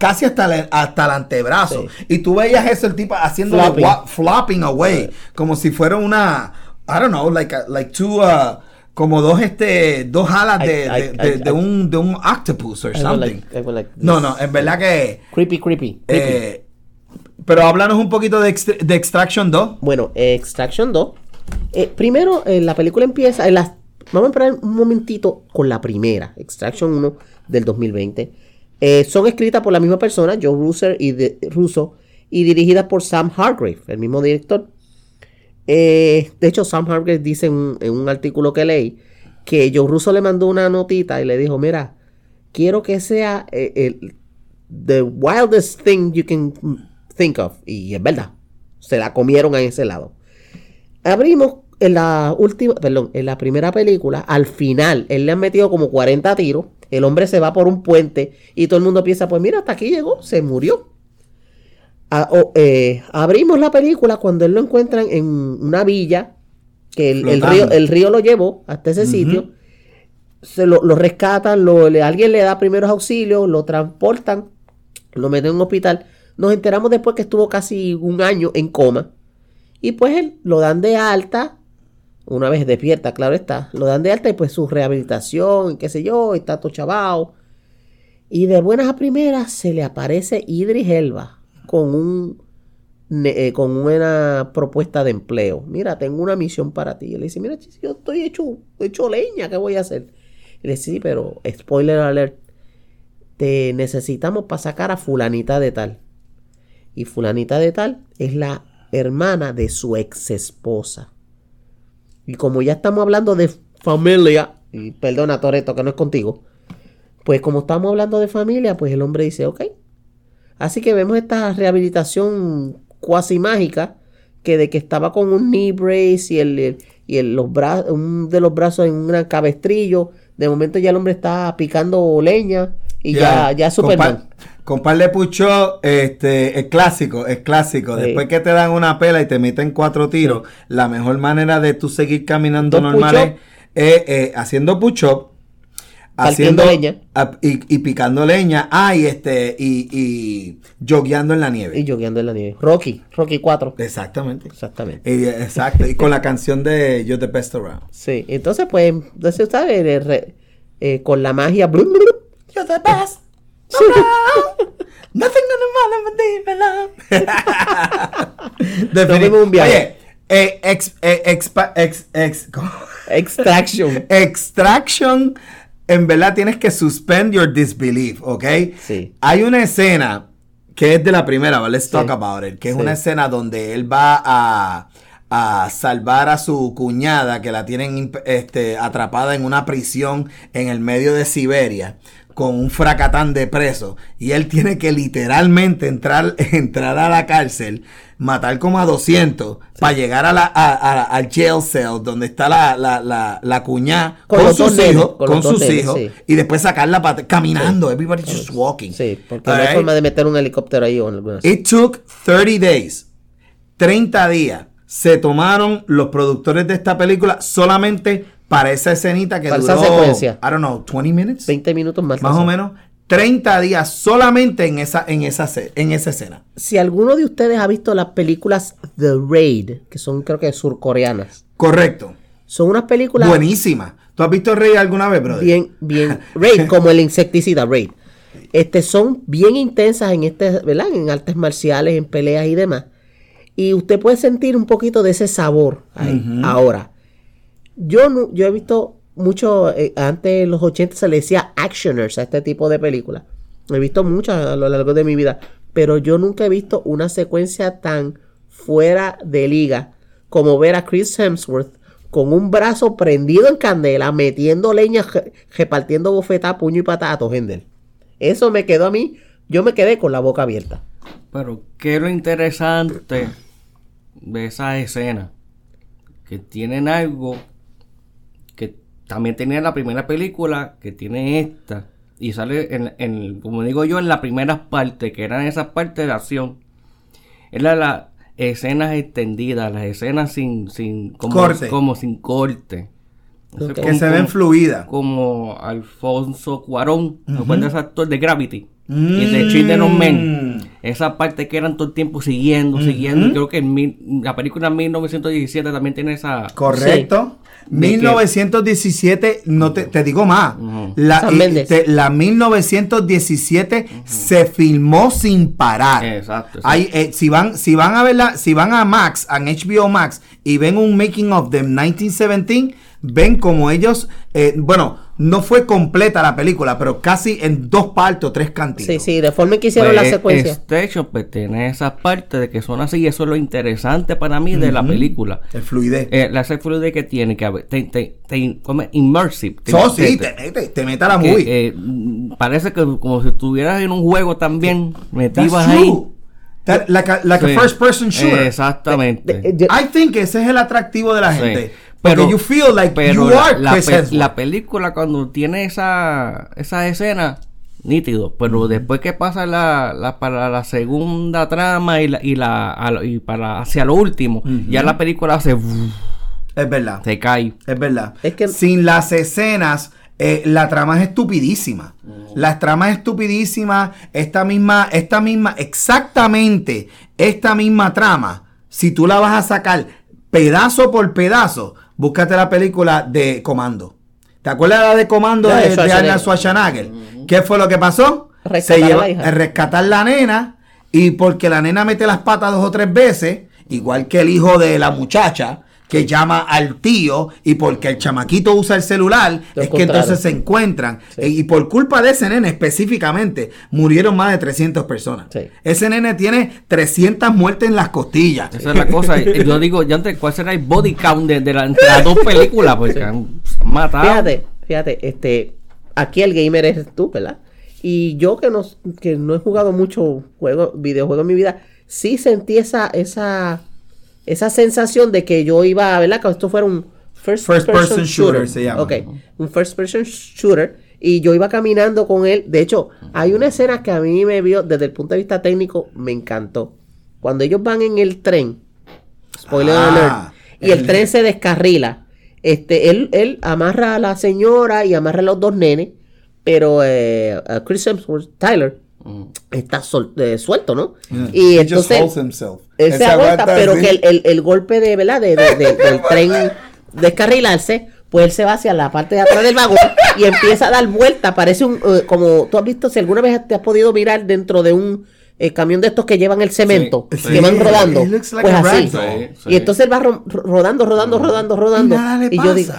casi hasta, la- hasta el antebrazo. Sí. Y tú veías eso, el tipo haciendo Flopping. flopping away. Como si fuera una, I don't know, like, a- like two, uh, como dos, este, dos alas de, I- I- de, de- I- de un, de un octopus or something. like- no, no, en verdad que... Creepy, creepy. creepy. eh, pero háblanos un poquito de, de Extraction 2. Bueno, eh, Extraction 2. eh, primero, eh, la película empieza. en las- vamos a esperar un momentito con la primera, Extraction 1 del 2020. Eh, son escritas por la misma persona, Joe Russo y, de, Russo, y dirigidas por Sam Hargrave, el mismo director. Eh, de hecho, Sam Hargrave dice en, en un artículo que leí que Joe Russo le mandó una notita y le dijo: Mira, quiero que sea eh, el, the wildest thing you can think of. Y es verdad, se la comieron a ese lado. Abrimos en la última, perdón, en la primera película, al final, él le han metido como 40 tiros. El hombre se va por un puente y todo el mundo piensa, pues mira, hasta aquí llegó, se murió. O, eh, abrimos la película cuando él lo encuentran en una villa, que el, río, el río lo llevó hasta ese sitio. Se lo, lo rescatan, lo, le- alguien le da primeros auxilios, lo transportan, lo meten en un hospital. Nos enteramos después que estuvo casi un año en coma. Y pues él lo dan de alta, una vez despierta, claro está, lo dan de alta y pues su rehabilitación, qué sé yo, está todo chavao. Y de buenas a primeras se le aparece Idris Elba con un eh, con una propuesta de empleo. Mira, tengo una misión para ti. Y le dice, mira, yo estoy hecho, hecho leña, ¿qué voy a hacer? Y le dice, sí, pero spoiler alert, te necesitamos para sacar a fulanita de tal. Y fulanita de tal es la hermana de su ex esposa. Y como ya estamos hablando de familia, y perdona Toreto que no es contigo, pues como estamos hablando de familia, pues el hombre dice, ok. Así que vemos esta rehabilitación cuasi mágica, que de que estaba con un knee brace y el, el- y el- los brazos, un de los brazos en un gran cabestrillo, de momento ya el hombre está picando leña y ya, ya, con Superman. par- Con par de pucho, este, es clásico, es clásico. Sí. Después que te dan una pela y te meten cuatro tiros, la mejor manera de tú seguir caminando normal es eh, eh, haciendo push-up, haciendo leña. ah, y, y picando leña, ah, y este, y, y jogueando en la nieve. Y jogueando en la nieve. Rocky, Rocky 4. Exactamente. Exactamente. Y, eh, exacto. Y con la canción de You're the Best Around. Sí, entonces pues, entonces usted sabe, re- eh, con la magia... blu, blu, blu. You're the best around. Nothing gonna bother my deep un viaje. Oye, eh, ex, eh, ex, ex. Extraction. Extraction, en verdad tienes que suspend your disbelief, ¿ok? Sí. Hay una escena que es de la primera, ¿vale? Let's Sí. talk about it. Que es Sí. una escena donde él va a, a salvar a su cuñada que la tienen este, atrapada en una prisión en el medio de Siberia. con un fracatán de preso y él tiene que literalmente entrar, entrar a la cárcel, matar como a 200 para llegar a la, a- a- al jail cell donde está la, la, la, la cuñada Con con, sus nenes, hijos, con con, sus nenes, hijos sí. y después sacarla pa- caminando, everybody's just walking. Sí, porque no hay forma de meter un helicóptero ahí It took 30 days. 30 días se tomaron los productores de esta película solamente para esa escenita que Para esa duró, secuencia. I don't know, 20 minutes, 20 minutos más. más o menos. 30 días solamente en esa, en esa, en esa escena. Si alguno de ustedes ha visto las películas The Raid, que son creo que surcoreanas, Correcto. son unas películas Buenísima. ¿Tú has visto Rey alguna vez, brother? bien, bien, Raid, como el insecticida Raid. Este, son bien intensas en este, ¿verdad? En artes marciales, en peleas y demás. Y usted puede sentir un poquito de ese sabor ahí. Ahora, yo no, yo he visto mucho, eh, antes en los 80 se le decía actioners a este tipo de películas. He visto muchas a lo largo de mi vida, pero yo nunca he visto una secuencia tan fuera de liga como ver a Chris Hemsworth con un brazo prendido en candela, metiendo leña, repartiendo bofetas, puño y patada a Hendel. Eso me quedó a mí, yo me quedé con la boca abierta. Pero, ¿qué lo interesante de esa escena? Que tienen algo también tenía la primera película, que tiene esta. Y sale, en, en- como digo yo, en la primera parte, que eran esas partes de acción. Era las escenas extendidas, las escenas sin, sin como, Corte. como sin corte. Que como- se ven fluidas. como Alfonso Cuarón, ¿te acuerdas de ese actor de Gravity? Y Mm. de Children of Men. Esa parte que eran todo el tiempo siguiendo, siguiendo. Creo que en mil- la película 1917 también tiene esa... Correcto. Que- 1917, no te, te digo más. La, y- te- la 1917 se filmó sin parar. Exacto, exacto. Hay, eh, si van, si van a verla, si van a Max, a HBO Max, y ven un making of de 1917, ven como ellos, eh, bueno, no fue completa la película, pero casi en dos partes o tres cantitos. Sí, sí, de forma que hicieron Pues, la secuencia. Este hecho, pues tiene esas partes de que son así, y eso es lo interesante para mí de la película. El fluidez. Eh, la fluidez que tiene, que te, te, te- como immersive. Te- So, sí, te- te, mete, te mete a la que, movie. eh, parece que como si estuvieras en un juego también, true. ahí. That- like a, like Sí. a first person shooter. Exactamente. De- de- I think ese es el atractivo de la Sí. Porque you feel like pero you la, are la Chris pe- Hemsworth. la película cuando tiene esa esa escena nítido, pero después que pasa la, la- para la segunda trama y la y la y para hacia lo último, ya la película se Es verdad. se cae. Es verdad. Es que- Sin las escenas, eh, la trama es estupidísima. La trama es estupidísima. Esta misma, esta misma, exactamente esta misma trama, si tú la vas a sacar pedazo por pedazo, búscate la película de Comando. ¿Te acuerdas de la de Comando La de de, de Schwarzenegger. Arnold Schwarzenegger? ¿Qué fue lo que pasó? Rescatar a la hija. eh, rescatar la nena y porque la nena mete las patas dos o tres veces, igual que el hijo de la muchacha que llama al tío y porque el chamaquito usa el celular, es que entonces se encuentran. Eh, Y por culpa de ese nene específicamente, murieron más de 300 personas. Sí. Ese nene tiene 300 muertes en las costillas. Esa es la cosa. Yo digo, ya antes, ¿cuál será el body count de, de la- entre las dos películas? Porque han matado. Fíjate, fíjate, este, aquí el gamer es tú, ¿verdad? Y yo que no, que no he jugado mucho juego, videojuegos en mi vida, sí sentí esa, esa, esa sensación de que yo iba, ¿verdad? Que esto fuera un first, First person shooter se llama. Ok, un first person shooter. Y yo iba caminando con él. De hecho, hay una escena que a mí me vio, desde el punto de vista técnico, me encantó. Cuando ellos van en el tren, spoiler Ah, alert, y el el- tren se descarrila. Este, él, él amarra a la señora y amarra a los dos nenes, pero eh, a Chris Hemsworth, Tyler. Está sol- eh, suelto, ¿no? Yeah. Y He just entonces himself. él Él se aguanta, aguanta pero que el, el- el golpe de, ¿verdad? De, de- de- del tren descarrilarse, pues él se va hacia la parte de atrás del vagón y empieza a dar vuelta. Parece un, eh, como tú has visto, si alguna vez te has podido mirar dentro de un eh, camión de estos que llevan el cemento, Sí, que sí. van rodando. Like pues así. ragdoll. Sí, sí. Y entonces él va ro- rodando, rodando, rodando, rodando. Y nada le Y pasa. yo digo,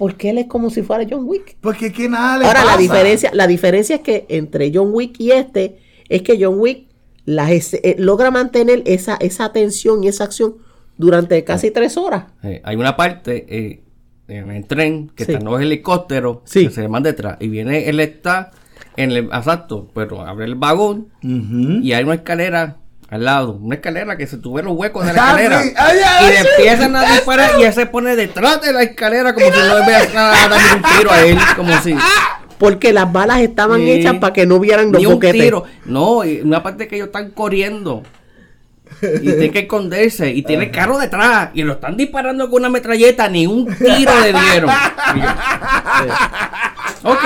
¿por qué él es como si fuera John Wick? Porque que nada le Ahora, pasa. la diferencia, la diferencia es que entre John Wick y este, es que John Wick eh, logra mantener esa, esa atención y esa acción durante casi tres horas. Hay una parte eh, en el tren que Sí. están los helicópteros Sí. que se le van detrás y viene él está en el, exacto, pero abre el vagón y hay una escalera al lado, una escalera que se tuve los huecos de la Ah, escalera. y le empiezan a disparar y él se pone detrás de la escalera como si no le nada, darle un tiro a él, como si Porque las balas estaban Sí. hechas para que no vieran los ni un boquetes. tiro. No, y una parte que ellos están corriendo. Y tienen que esconderse. Y tiene el carro detrás. Y lo están disparando con una metralleta. Ni un tiro le dieron. Yo, ok.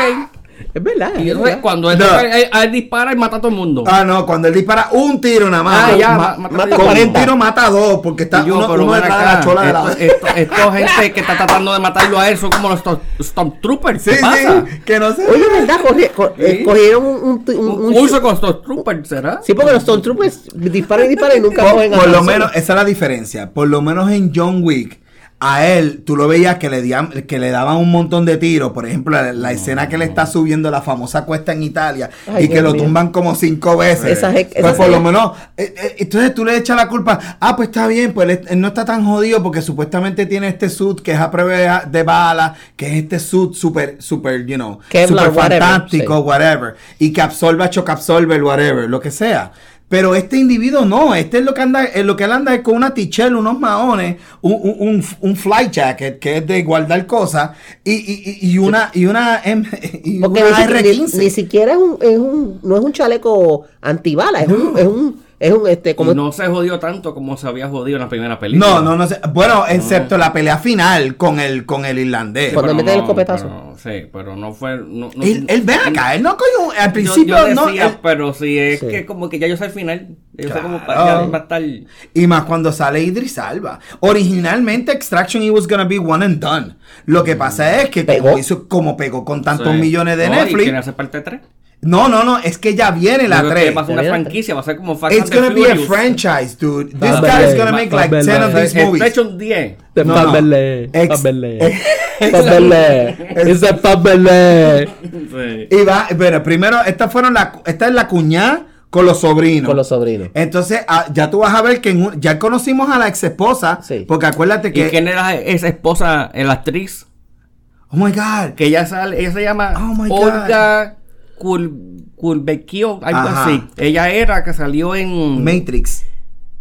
Es verdad. Y es verdad. cuando él, No. él- él dispara y mata a todo el mundo. Ah, no, cuando él dispara un tiro nada más. Ah, ya, ma- ma- mata con 40. un tiro mata a dos, porque está Y yo, uno, pero uno acá, la chola de la esto, esto, gente que está tratando de matarlo a él son como los Storm- Stormtroopers. Sí, ¿Qué pasa? sí, que no sé. Oye, ¿verdad? Corri- eh, cogieron un, un, un- Un un- curso con Stormtroopers, ¿será? Sí, porque los Stormtroopers disparan y disparan y nunca por, cogen a por lo menos, esa es la diferencia. Por lo menos en John Wick, a él, tú lo veías que le, dian- que le daban un montón de tiros. Por ejemplo, la, la escena que le está subiendo la famosa cuesta en Italia Ay, y que lo mío. tumban como cinco veces. Pues por lo menos, eh, eh, entonces tú le echas la culpa. Ah, pues está bien, pues él, él no está tan jodido porque supuestamente tiene este suit que es a prueba de bala, que es este suit súper, súper, you know, súper whatever, fantástico, sí. whatever, y que absorba, choque absorber, whatever, lo que sea. Pero este individuo no, este es lo que anda, es lo que él anda es con una tichel, unos maones, un, un, un, fly jacket que es de guardar cosas y, y, y una y una, M- y Porque una ni, siquiera- R15. ni- ni siquiera es un, es un, no es un chaleco antibala, es un, es un, es un, este, como Y no se jodió tanto como se había jodido en la primera película. no, no, no sé. Bueno, excepto la pelea final con el con el irlandés. Cuando Pero mete el no, escopetazo. pero- sí, pero no fue. No, no- él, él ven acá, él no cogió al Yo- principio yo, no. decía, él- pero sí, es Sí. que como que ya yo sé el final. Yo sé ya va a estar. Y más cuando sale Idris Alba. Originalmente Extraction it was gonna be one and done. Lo que pasa es que Pegó. como, hizo, como pegó con tantos Sí. millones de No, ¿Y Netflix. quién hace parte 3? No, no, no, es que ya viene la 3. Va a ser una franquicia, va a ser como Fast It's the gonna be a franchise, dude. This guy is gonna make like va- 10 va- of these movies. Station 10. De No, no. Pabele, Pabele, Pabele. Y va, pero primero, esta fueron la, esta es la cuñada con los sobrinos. Con los sobrinos. Entonces, ah, ya tú vas a ver que en un- ya conocimos a la ex esposa. Sí. Porque acuérdate ¿Y que. quién era esa esposa, la actriz? Oh my God. Que ella sale, ella se llama Oh my God. Olga Kulbekio, algo Ajá. así. Ella era que salió en. Matrix.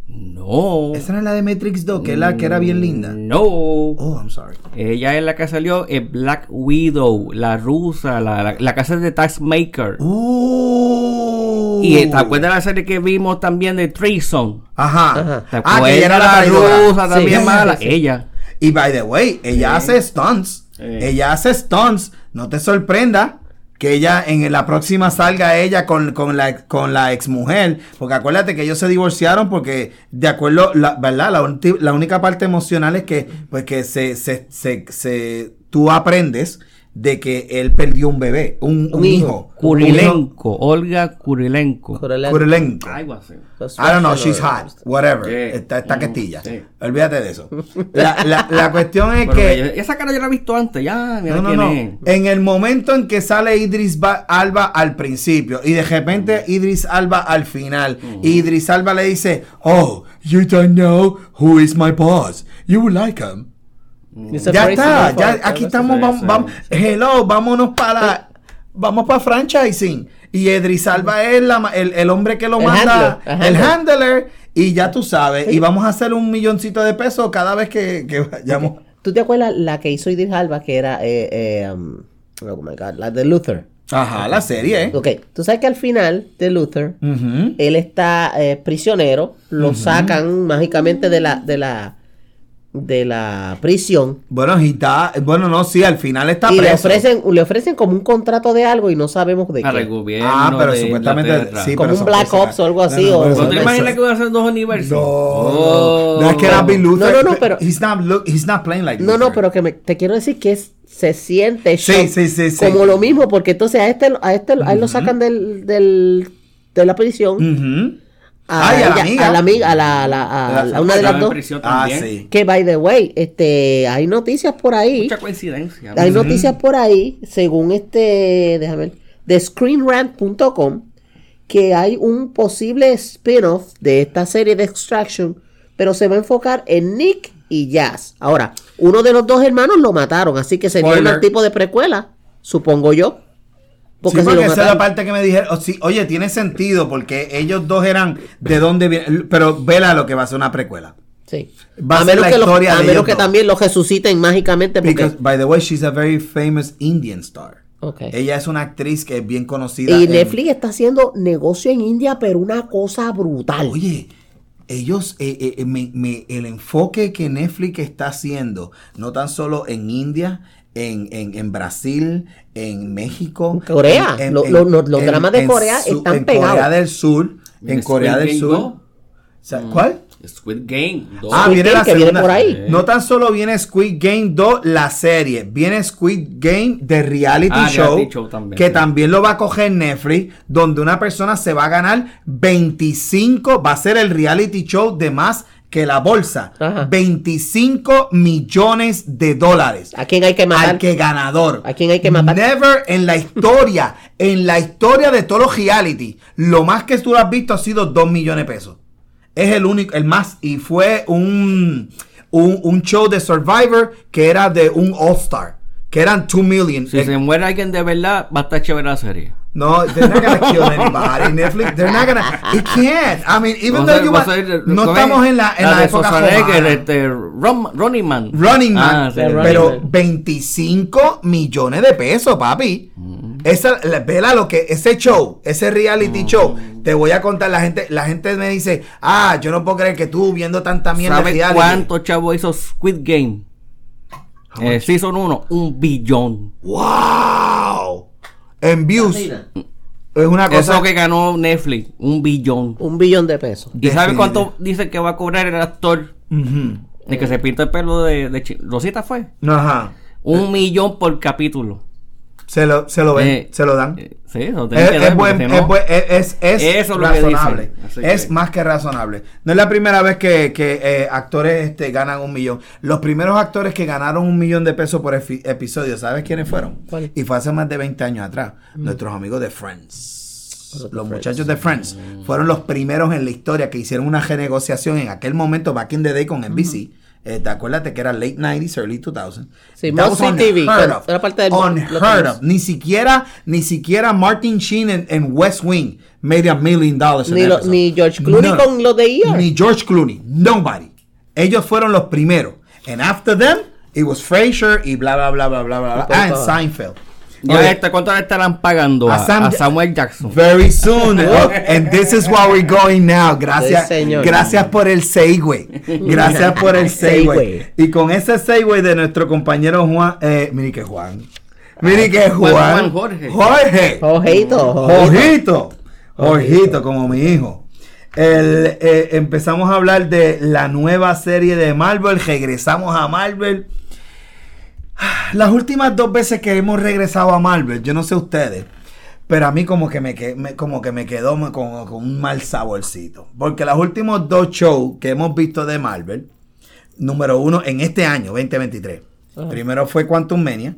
No. Esa no es la de Matrix 2, que, es la que era bien linda. No. Oh, I'm sorry. Ella es la que salió en Black Widow, la rusa, la, la, la casa de Taxmaker. Uh. Y te acuerdas de la serie que vimos también de Treason. Ajá. ¿Te Ah, acuerdas? que ella era la traidora. rusa también Sí, mala. sí, sí. Ella. Y by the way, ella hace stunts. Sí. Ella hace stunts. No te sorprenda que ella en la próxima salga ella con, con la con la exmujer. Porque acuérdate que ellos se divorciaron porque de acuerdo, la, ¿verdad? La, la única parte emocional es que pues que se, se, se, se- tú aprendes de que él perdió un bebé, un, un Un hijo. Kurilenko. Olga Kurilenko. Kurilenko. Algo así. I don't know, she's hot, whatever. Sí. Está, está Mm, quetilla. sí. Olvídate de eso. La, la, la cuestión es que. esa cara yo la he visto antes, ya, mira No, no, quién no. es. En el momento en que sale Idris Ba- Alba al principio y de repente Idris Alba al final, y Idris Alba le dice, Oh, you don't know who is my boss. You will like him. A Ya está, ya aquí estamos, vamos, vamos- hello, vámonos para, vamos para franchising. Y Idris Alba es la el, el hombre que lo El manda, handler, el handler, y ya tú sabes, y vamos a hacer un milloncito de pesos cada vez que, que vayamos. ¿Tú te acuerdas la que hizo Idris Alba que era, eh, eh, um, oh my god, la de Luther? Ajá, la serie, ¿eh? Ok, tú sabes que al final de Luther, él está eh, prisionero, lo sacan mágicamente de la, de la, de la prisión Bueno, y está, bueno, no, sí, al final está y le preso. ofrecen, le ofrecen como un contrato de algo y no sabemos de Para el qué. gobierno. Ah, pero de supuestamente sí, Como pero un Black Ops o algo así, No, o- no, ¿No pero te imaginas que van a hacer dos universos? No, Oh. no, es que be Luther. No, no, no, pero- He's not, look, he's not playing like No, no, pero que me, te quiero decir que es, se siente Sí, sí, sí, sí. como lo mismo, porque entonces a este, a este, a él lo sacan del, del, de la prisión, Ujú. A, Ay, a la amiga. a la amiga, a la, a la- a La- a una de las dos, Ah, sí. que by the way, este, hay noticias por ahí, Mucha coincidencia. hay noticias por ahí, según este, déjame ver, de screenrant.com, que hay un posible spin-off de esta serie de Extraction, pero se va a enfocar en Nick y Jazz. Ahora, uno de los dos hermanos lo mataron, así que sería un tipo de precuela, supongo yo. Porque sí, si lo porque esa es la parte que me dijeron. oh, sí, oye, tiene sentido porque ellos dos eran de dónde vienen. Pero vela lo que va a ser una precuela. Sí. Va a menos la que, lo- historia a menos que también los resuciten mágicamente porque... Because, by the way, she's a very famous Indian star. Ok. Ella es una actriz que es bien conocida. Y en- Netflix está haciendo negocio en India, pero una cosa brutal. Oye, ellos, eh, eh, eh, me- me- el enfoque que Netflix está haciendo, no tan solo en India, en, en, en Brasil, en México. En Corea. Lo- lo- lo- los dramas de Corea están en pegados. Corea del Sur. En Squid Corea del Game Sur. 2. O sea, ¿Cuál? Squid Game. dos. Ah, Squid viene Game, la que viene segunda. por ahí. No tan solo viene Squid Game 2, la serie. Viene Squid Game de reality, Ah, show, reality show también, que sí. también lo va a coger Netflix, donde una persona se va a ganar 25, va a ser el reality show de más que la bolsa. Ajá. 25 millones de dólares. ¿A quién hay que matar? Al que ganador. ¿A quién hay que matar? Never en la historia, en la historia de todos los reality, lo más que tú has visto ha sido 2 millones de pesos. Es el único, el más, y fue un, un, un show de Survivor que era de un All-Star, que eran 2 million. Si Eh, se muere alguien de verdad, va a estar chévere la serie. No, they're not gonna kill anybody. Netflix, they're not gonna. It can't. I mean, even though you va a wa- ser- no ¿cómo estamos es? en la, en la, época Schwarzenegger, este, Ron- Running Man. Running Man. Ah, sí, Running pero Man. 25 millones de pesos, papi. Esa, la- vela lo que, ese show, ese reality show, te voy a contar, la gente, la gente me dice, ah, yo no puedo creer que tú viendo tanta mierda ¿Sabes reality. cuánto chavo hizo Squid Game? Eh, season 1, un billón. ¡Wow! En views. Es una Eso cosa que ganó Netflix, un billón. Un billón de pesos. ¿Y sabes cuánto dice que va a cobrar el actor? Ujú. El que se pinta el pelo de, de Rosita fue. Ajá. Un millón por capítulo. Se lo, se lo ven, Eh, se lo dan. Eh, sí, lo Es, tienen que es dar, buen- porque si es no- buen- es- es- es Eso es lo que razonable. Es que- más que razonable. No es la primera vez que, que, eh, actores este, ganan un millón. Los primeros actores que ganaron un millón de pesos por episodio, ¿sabes quiénes fueron? ¿Cuál? Y fue hace más de 20 años atrás. Nuestros amigos de Friends. Los muchachos de Friends fueron los primeros en la historia que hicieron una renegociación en aquel momento, back in the day, con NBC. Eh, te acuérdate que era late 90s, early 2000s. Sí, was TV, of. era parte del- Unheard lo of. Ni siquiera, ni siquiera Martin Sheen en, en West Wing made a million dollars. Ni lo- George Clooney con los de ER. Ni George Clooney. Nobody. Ellos fueron los primeros. And after them, it was Frasier y bla, bla, bla, bla, bla, bla. Ah, and. Seinfeld. Este, ¿Cuánto le estarán pagando a, A Sam- a Samuel Jackson? Very soon. And this is where we're going now. Gracias. Sí, señor. gracias por el segue. Gracias por el segue. Y con ese segue de nuestro compañero Juan. Eh, mire que Juan. Mire que Juan- Juan. Juan Jorge. Jorge. Ojito, ojito. Jorgito. Jorgito, como mi hijo. El, eh, empezamos a hablar de la nueva serie de Marvel. Regresamos a Marvel. Las últimas dos veces que hemos regresado a Marvel, yo no sé ustedes, pero a mí como que me, me- como que me quedó con, con un mal saborcito. Porque los últimos dos shows que hemos visto de Marvel, número uno en este año, 2023. Ajá. Primero fue Quantum Mania.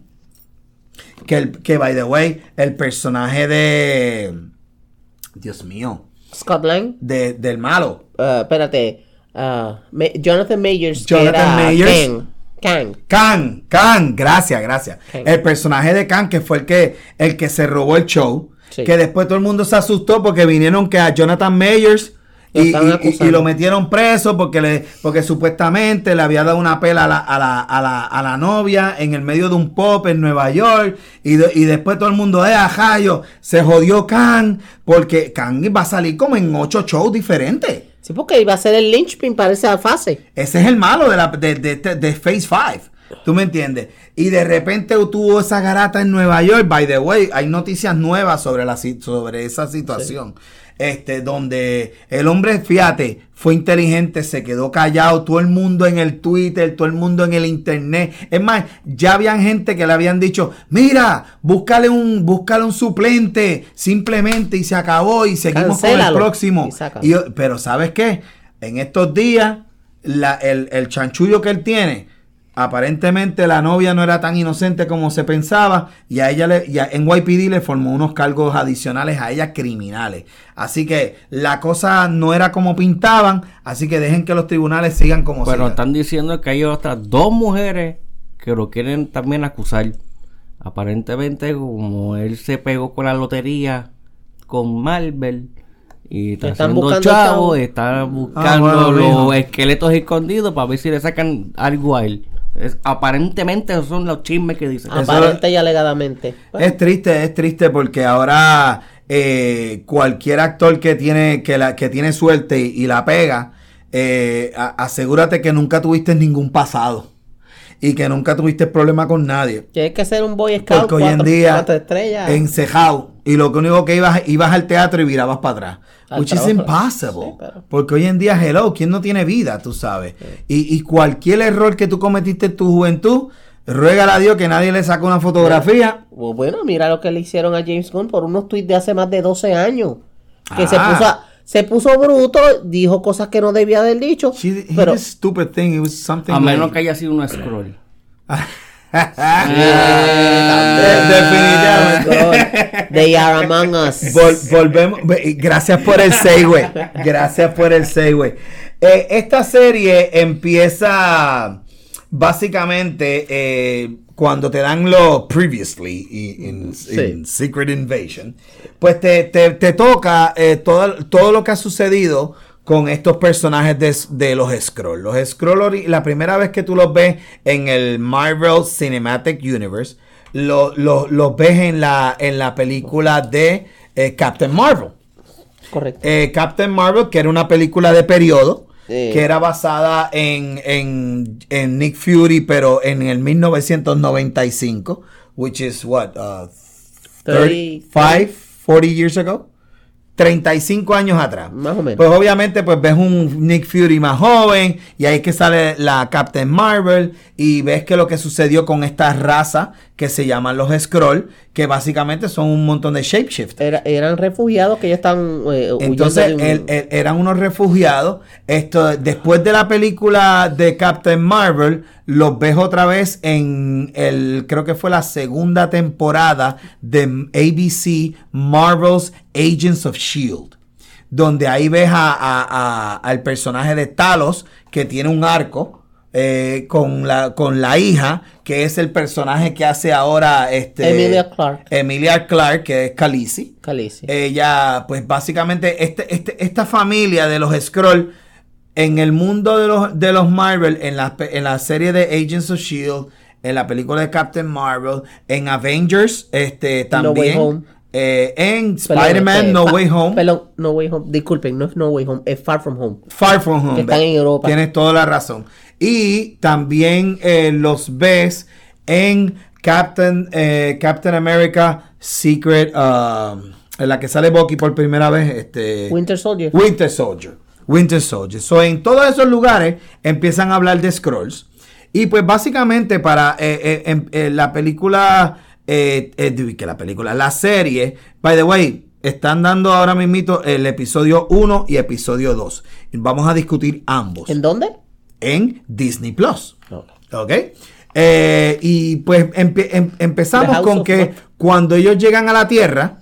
Que, el, que, by the way, el personaje de... Dios mío. Scott Lang. de- del malo. ah, espérate. ah, Jonathan Majors. que era Majors. Kang. Kang. Khan, gracias, gracias. Kang. El personaje de Khan, que fue el que, el que se robó el show, Sí. que después todo el mundo se asustó porque vinieron que a Jonathan Mayers y, lo metieron preso porque le, porque supuestamente le había dado una pela a la, a la, a la, a la novia en el medio de un pop en Nueva York y, de- y después todo el mundo, eh, ajayo, se jodió Khan porque Khan va a salir como en ocho shows diferentes. Sí, porque iba a ser el linchpin para esa fase. Ese es el malo de, la, de, de, de- de Phase 5. ¿Tú me entiendes? Y de repente tuvo esa garata en Nueva York. By the way, hay noticias nuevas sobre, la, sobre esa situación. Este, donde el hombre, fíjate, fue inteligente, se quedó callado, todo el mundo en el Twitter, todo el mundo en el internet. Es más, ya habían gente que le habían dicho, mira, búscale un, búscale un suplente, simplemente, y se acabó, y seguimos con el próximo. Y. Y pero ¿sabes qué? En estos días, la- el, el chanchullo que él tiene, aparentemente la novia no era tan inocente como se pensaba y a ella le, y a NYPD le formó unos cargos adicionales a ella criminales. Así que la cosa no era como pintaban, así que dejen que los tribunales sigan como Pero sigan. están diciendo que hay otras dos mujeres que lo quieren también acusar Aparentemente, como él se pegó con la lotería con Marvel y está Están haciendo buscando chavo, chavo. está buscando bueno, los esqueletos escondidos para ver si le sacan algo a él. Es- aparentemente esos son los chismes que dicen. Aparente y alegadamente. Bueno, Es triste, es triste porque ahora eh, cualquier actor que tiene, que la, que tiene suerte y, y la pega, eh, a- asegúrate que nunca tuviste ningún pasado y que nunca tuviste problema con nadie. Tienes que ser un Boy Scout Porque hoy en día, estrellas. encejado, y lo que único que ibas, ibas al teatro y virabas para atrás. Al Which is impossible. Sí, pero- Porque hoy en día, hello, ¿quién no tiene vida? Tú sabes. Y, y cualquier error que tú cometiste en tu juventud, ruégale a Dios que nadie le saque una fotografía. Bu- Bueno, mira lo que le hicieron a James Gunn por unos tweets de hace más de 12 años. Que se Ah. puso a- se puso bruto, dijo cosas que no debía haber dicho. She, pero did stupid thing. It was something A menos like- que haya sido un scroll. Eh, definitivamente. They are among us. Vol- volvemos. ve- Gracias por el segue. Gracias por el segue. Eh, esta serie empieza básicamente eh, cuando te dan lo previously y- in, Sí. in Secret Invasion. Pues te, te- te toca eh, todo, todo lo que ha sucedido con estos personajes de, de los Skrull. Los ori- la primera vez que tú los ves en el Marvel Cinematic Universe, lo- lo- los ves en la, en la película de eh, Captain Marvel. Correcto. Eh, Captain Marvel, que era una película de periodo, Sí. que era basada en, en, en Nick Fury, pero en el 1995, which is what, uh, 35, 40 years ago. 35 años atrás. Más o menos. Pues obviamente pues ves un Nick Fury más joven y ahí que sale la Captain Marvel y ves que lo que sucedió con esta raza que se llaman los Skrull, que básicamente son un montón de shapeshifters. Era- eran refugiados que ya están eh, huyendo Entonces, de un- eran unos refugiados. Esto, después de la película de Captain Marvel, los ves otra vez en el, creo que fue la segunda temporada de ABC Marvel's Agents of Shield. Donde ahí ves a- a- a- al personaje de Talos, que tiene un arco. Eh, con, la, con la hija, que es el personaje que hace ahora este, Emilia Clarke. Emilia Clarke, que es Khaleesi. Khaleesi. Ella, pues básicamente, este, este, esta familia de los Skrull en el mundo de los, de los Marvel, en la, en la serie de Agents of Shield, en la película de Captain Marvel, en Avengers, este No Way también, Home. Eh, en Spider-Man este, No Way Home, Perdón, No Way Home. Disculpen, no es No Way Home, es Far From Home. Far From Home. que están en Europa. Tienes toda la razón. Y también eh, los ves en Captain, eh, Captain America Secret, um, en la que sale Bucky por primera vez, este, Winter Soldier. Winter Soldier. Winter Soldier. So, en todos esos lugares empiezan a hablar de Scrolls. Y pues básicamente para eh, eh, eh, la película, eh, eh, que la película, la serie, by the way, están dando ahora mismo el episodio 1 y episodio 2. Y Vamos a discutir ambos ¿En dónde? en Disney Plus. Ok. Eh, y pues empe- em- empezamos con que cuando ellos llegan a la Tierra,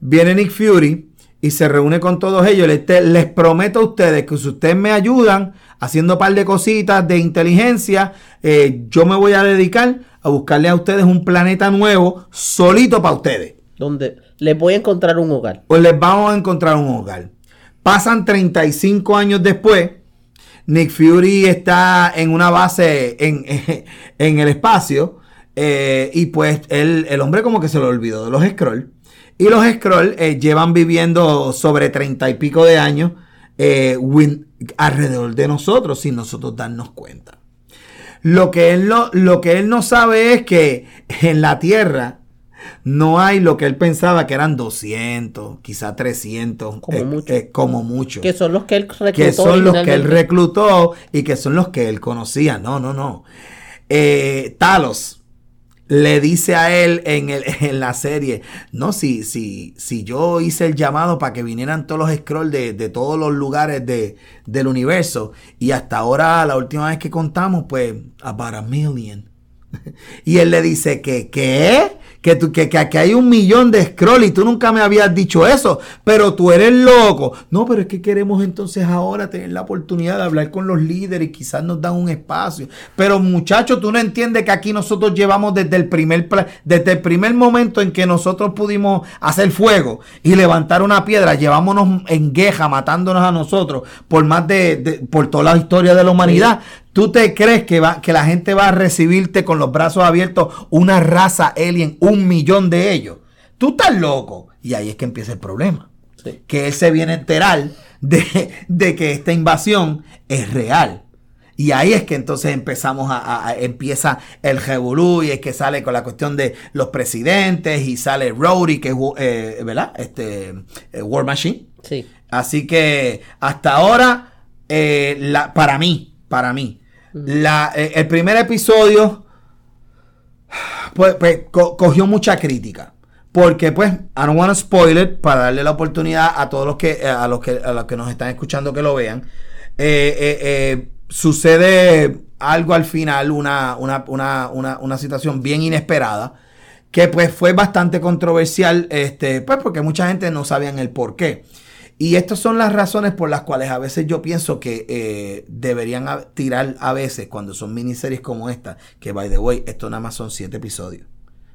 viene Nick Fury y se reúne con todos ellos. Les, te- les prometo a ustedes que si ustedes me ayudan haciendo un par de cositas de inteligencia, eh, yo me voy a dedicar a buscarle a ustedes un planeta nuevo solito para ustedes. Donde les voy a encontrar un hogar. Pues les vamos a encontrar un hogar. Pasan 35 años después. Nick Fury está en una base en, en el espacio. eh, y pues él- el hombre como que se lo olvidó de los Skrull. Y los Skrull eh, llevan viviendo sobre 30 y pico de años eh, alrededor de nosotros sin nosotros darnos cuenta. Lo que, él no, lo que él no sabe es que en la Tierra no hay lo que él pensaba que eran 200, quizá 300, Como eh, mucho. eh, como mucho. Que son los que él reclutó Que son los que él reclutó y que son los que él conocía. No, no, no. Eh, Talos le dice a él en, el- en la serie, no, si, si, si yo hice el llamado para que vinieran todos los scrolls de, de todos los lugares de, del universo y hasta ahora, la última vez que contamos, pues, about a million. Y él le dice que, ¿qué? Que, tú, que, que, que hay un millón de scroll y tú nunca me habías dicho eso, pero tú eres loco. No, pero es que queremos entonces ahora tener la oportunidad de hablar con los líderes y quizás nos dan un espacio. Pero muchacho, tú no entiendes que aquí nosotros llevamos desde el primer, desde el primer momento en que nosotros pudimos hacer fuego y levantar una piedra, llevámonos en gueja matándonos a nosotros por más de, por toda la historia de la humanidad. ¿Tú te crees que, va, que la gente va a recibirte con los brazos abiertos una raza alien, un millón de ellos? Tú estás loco. Y ahí es que empieza el problema. Que él se viene a enterar de, de, que esta invasión es real. Y ahí es que entonces empezamos a, empieza el revolú y es que sale con la cuestión de los presidentes y sale Rhodey, que es, eh, ¿verdad? Este, eh, War Machine. Sí. Así que hasta ahora, eh, la, para mí, para mí, la, eh, el primer episodio pues, pues cogió mucha crítica. Porque pues, I don't want to spoil it para darle la oportunidad a todos los que, a los que, a los que nos están escuchando que lo vean. Eh, sucede algo al final, una, una, una, una, situación bien inesperada, que pues fue bastante controversial, este, pues porque mucha gente no sabían el por qué. Y estas son las razones por las cuales a veces yo pienso que eh, deberían tirar a veces cuando son miniseries como esta, que by the way, esto nada más son siete episodios.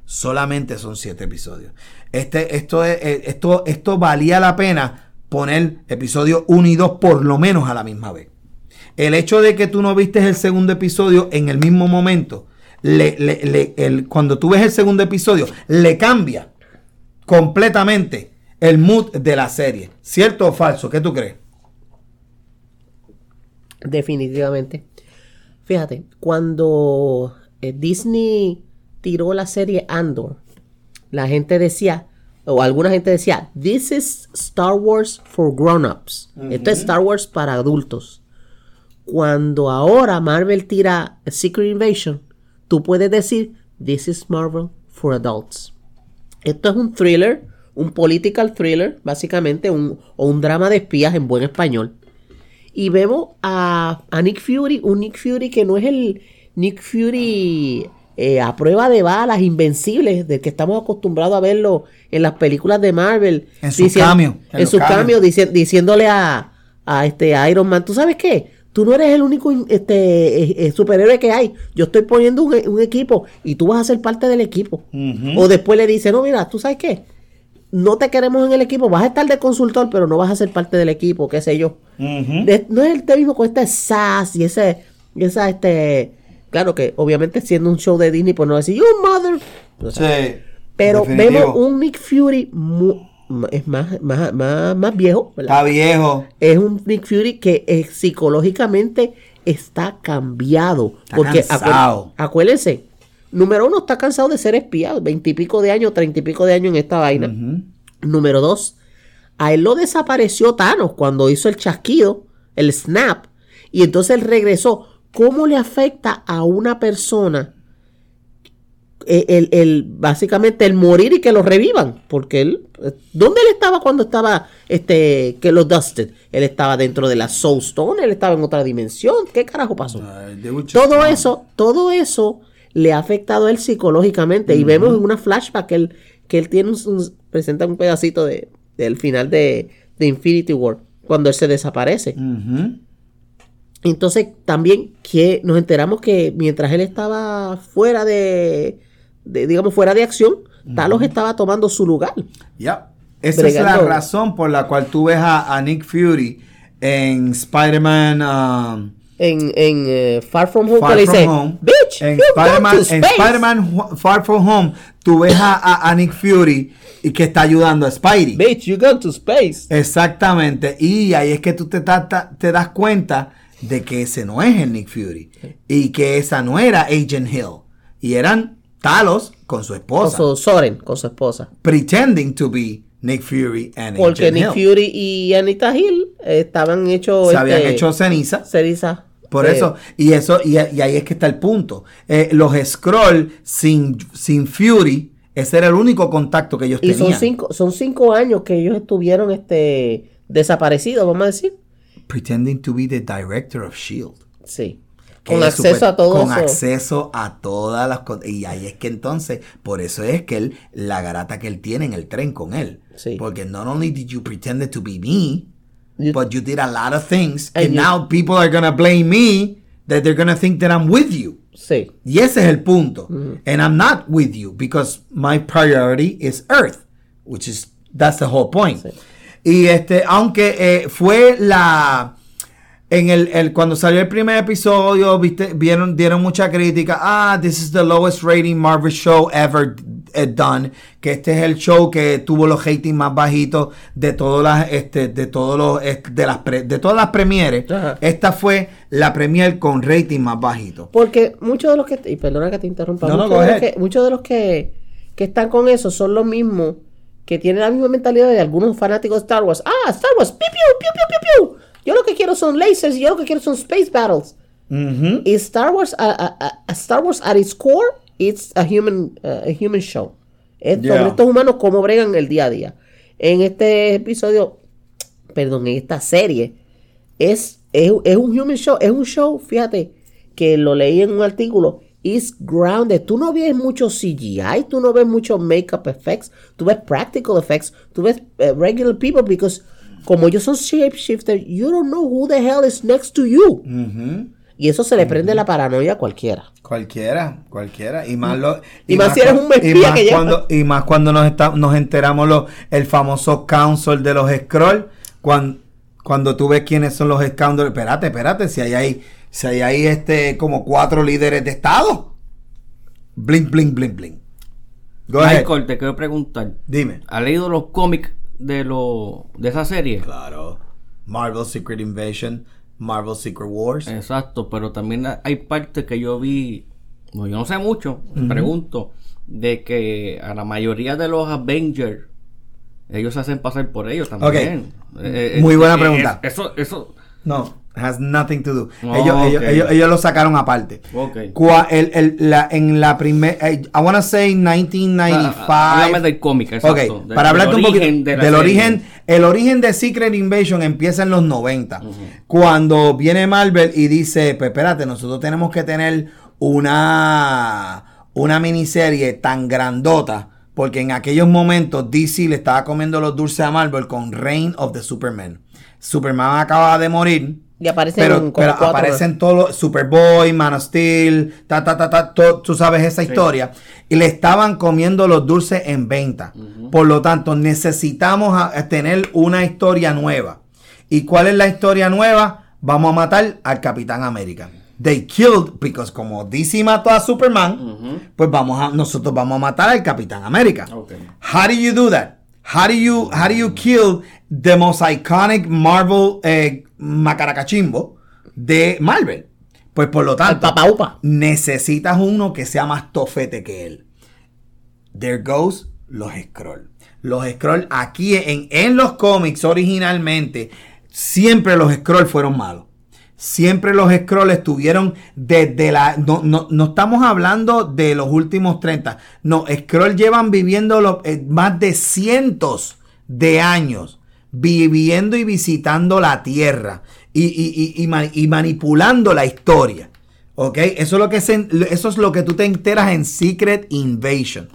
Solamente son siete episodios. Este, esto, eh, esto, esto valía la pena poner episodio 1 y 2 por lo menos a la misma vez. El hecho de que tú no viste el segundo episodio en el mismo momento, cuando tú ves el segundo episodio, le cambia completamente el mood de la serie. ¿Cierto o falso? ¿Qué tú crees? Definitivamente. Fíjate, cuando eh, Disney tiró la serie Andor, la gente decía, o alguna gente decía, this is Star Wars for grown-ups. Esto es Star Wars para adultos. Cuando ahora Marvel tira Secret Invasion, tú puedes decir, this is Marvel for adults. Esto es un thriller un political thriller, básicamente, un, o un drama de espías en buen español. Y vemos a, Nick Fury, un Nick Fury que no es el Nick Fury eh, a prueba de balas, invencibles, del que estamos acostumbrados a verlo en las películas de Marvel. En su cambio. En, su cambio, diciéndole a, a, este Iron Man, ¿tú sabes qué? Tú no eres el único este, eh, eh, superhéroe que hay. Yo estoy poniendo un, equipo y tú vas a ser parte del equipo. O después le dice, no, mira, ¿tú sabes qué? No te queremos en el equipo, vas a estar de consultor, pero no vas a ser parte del equipo, qué sé yo. no es el mismo con este SAS y ese, esa, este, claro que obviamente siendo un show de Disney, pues no decir, you mother. sí, pero vemos un Nick Fury es más, más, más, viejo, Está viejo. Es un Nick Fury que eh, psicológicamente está cambiado. porque acuérdense, Número uno, está cansado de ser espiado. Veintipico de años, treinta y pico de años en esta vaina. Número dos, a él lo desapareció Thanos cuando hizo el chasquido, el snap. Y entonces él regresó. ¿Cómo le afecta a una persona el, básicamente el morir y que lo revivan? Porque él, ¿dónde él estaba cuando estaba este que lo dusted? Él estaba dentro de la Soul Stone, él estaba en otra dimensión. ¿Qué carajo pasó? todo eso, todo eso le ha afectado a él psicológicamente. Y vemos en una flashback que él, que él tiene un, presenta un pedacito de, del final de, Infinity War, cuando él se desaparece. Entonces, también que nos enteramos que mientras él estaba fuera de, digamos, fuera de acción, Talos estaba tomando su lugar. Ya. Esa es la razón por la cual tú ves a, Nick Fury en Spider-Man. Um, en, en eh, Far From Home, Far from home. bitch, en Spider-Man Far From Home, tú ves a, Nick Fury y que está ayudando a Spidey. Bitch, you go to space. Exactamente. Y ahí es que tú te, te das cuenta de que ese no es el Nick Fury. Y que esa no era Agent Hill. Y eran Talos con su esposa. Con su Soren, con su esposa. Pretending to be Nick Fury and Porque Nick Fury y Anita Hill estaban hechos. Se habían este, hecho ceniza. Ceniza. Por eso, y eso, y, ahí es que está el punto. Eh, los Scroll sin, sin Fury, ese era el único contacto que ellos y tenían. Son cinco, son cinco años que ellos estuvieron este, desaparecidos, vamos a decir. Pretending to be the director of Shield. Sí. Con es acceso a todo Con eso. acceso a todas las cosas. Y ahí es que entonces, por eso es que él, la garata que él tiene en el tren con él. Sí. Porque not only did you pretend to be me, You- but you did a lot of things. And And you- now people are gonna blame me that they're gonna think that I'm with you. Sí. Y ese es el punto. And I'm not with you because my priority is Earth, which is that's the whole point. Sí. Y este, aunque eh, fue la en el, el- cuando salió el primer episodio, viste, vieron, dieron mucha crítica. Ah, this is the lowest rating Marvel show ever done. Que este es el show que tuvo los ratings más bajitos de todas las, este, de todos los, de las, pre- de todas las premieres. Ajá. Esta fue la premier con rating más bajito. Porque muchos de los que, y perdona que te interrumpa, No, muchos, de los que, muchos de los que, que están con eso son los mismos que tienen la misma mentalidad de algunos fanáticos de Star Wars. Ah, Star Wars, piu, piu, piu, piu, piu. Yo lo que quiero son lasers y yo lo que quiero son space battles. Y Star Wars, a, a- a- a Star Wars at its core, it's a human, uh, a human show. Es Yeah. sobre estos humanos cómo bregan el día a día. En este episodio, perdón, en esta serie, es, es, es un human show, es un show, fíjate, que lo leí en un artículo, is grounded. Tú no ves mucho CGI, tú no ves mucho makeup effects, tú ves practical effects, tú ves eh, regular people, because como ellos son shapeshifters, you don't know who the hell is next to you. Ujú. Y eso se le prende la paranoia a cualquiera. Cualquiera, cualquiera. Y más, lo, Y más si eres un espía y más que lleva- cuando Y más cuando nos, está, nos enteramos lo, el famoso council de los Scroll. Cuando, cuando tú ves quiénes son los Scoundrels. Espérate, espérate. Si hay ahí, si hay ahí este, como cuatro líderes de Estado. Blink, blink, blink, blink. Go ahead. Michael, te quiero preguntar. Dime. ¿Has leído los cómics de, lo, de esa serie? Claro. Marvel Secret Invasion. Marvel Secret Wars. Exacto, pero también hay partes que yo vi, no, yo no sé mucho, pregunto, de que a la mayoría de los Avengers, ellos se hacen pasar por ellos también. Eh, eh, Muy buena eh, pregunta. es- eso, eso, No, has nothing to do. Oh, ellos, ellos, ok. ellos, ellos lo sacaron aparte. ok. Cua- el- el- la- en la primera, I wanna say 1995. Ah, háblame del cómic, exacto. Ok, de- para hablarte un poquito de del serie. origen, el origen de Secret Invasion empieza en los 90. Cuando viene Marvel y dice, pues espérate, nosotros tenemos que tener una, una miniserie tan grandota. Porque en aquellos momentos DC le estaba comiendo los dulces a Marvel con Reign of the Superman. Superman acaba de morir. Y aparecen Pero, como pero cuatro aparecen todos los Superboy, Man of Steel, ta, ta, ta, ta, to- tú sabes esa historia. Y le estaban comiendo los dulces en venta. Por lo tanto, necesitamos a- a tener una historia nueva. ¿Y cuál es la historia nueva? Vamos a matar al Capitán América. They killed, because como DC mató a Superman, pues vamos a, nosotros vamos a matar al Capitán América. How do you do that? How do you how do you kill the most iconic Marvel eh, macaracachimbo de Marvel? Pues por lo tanto, Papa Upa. necesitas uno que sea más tofete que él. There goes los Scroll. Los Scroll aquí en, en los cómics originalmente, siempre los Scroll fueron malos. Siempre los Scroll estuvieron desde la... No, no, no estamos hablando de los últimos 30. No, Scroll llevan viviendo lo- eh, más de cientos de años viviendo y visitando la Tierra y, y- y- y ma- y manipulando la historia. ¿Ok? Eso es, lo que se- eso es lo que tú te enteras en Secret Invasion.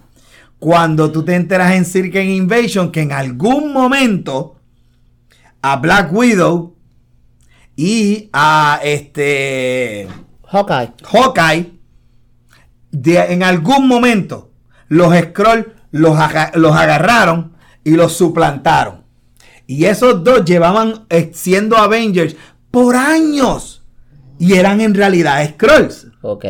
Cuando tú te enteras en Secret Invasion que en algún momento a Black Widow y a este Hawkeye. Hawkeye, de- en algún momento los Skrull los, aga- los agarraron y los suplantaron. Y esos dos llevaban eh, siendo Avengers por años. Y eran en realidad Skrulls. Ok.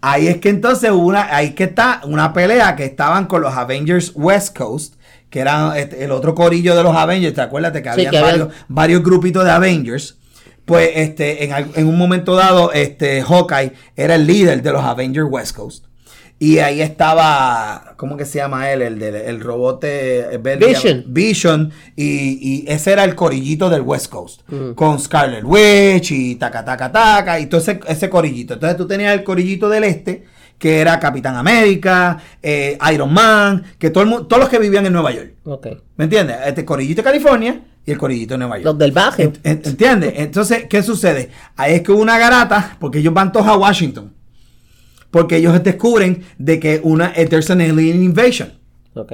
Ahí es que entonces hubo una, ahí que está una pelea que estaban con los Avengers West Coast, que eran este, el otro corillo de los Avengers, ¿te acuerdas que había que había- varios, varios grupitos de Avengers? Pues este, en, en un momento dado, este Hawkeye era el líder de los Avengers West Coast. Y ahí estaba, ¿cómo que se llama él? El del el robot eh. Vision. Vision. Y, y ese era el corillito del West Coast. Con Scarlet Witch y taca, taca, taca. Y todo ese, ese corillito. Entonces tú tenías el corillito del este, que era Capitán América, eh, Iron Man, que todo el todos los que vivían en Nueva York. Ok. ¿Me entiendes? Este corillito de California y el corillito de Nueva York. Los del ent- ¿Entiendes? Entonces, ¿qué sucede? Ahí es que hubo una garata, porque ellos van todos a Washington. Porque ellos descubren de que una, eh, there's an alien invasion. Ok.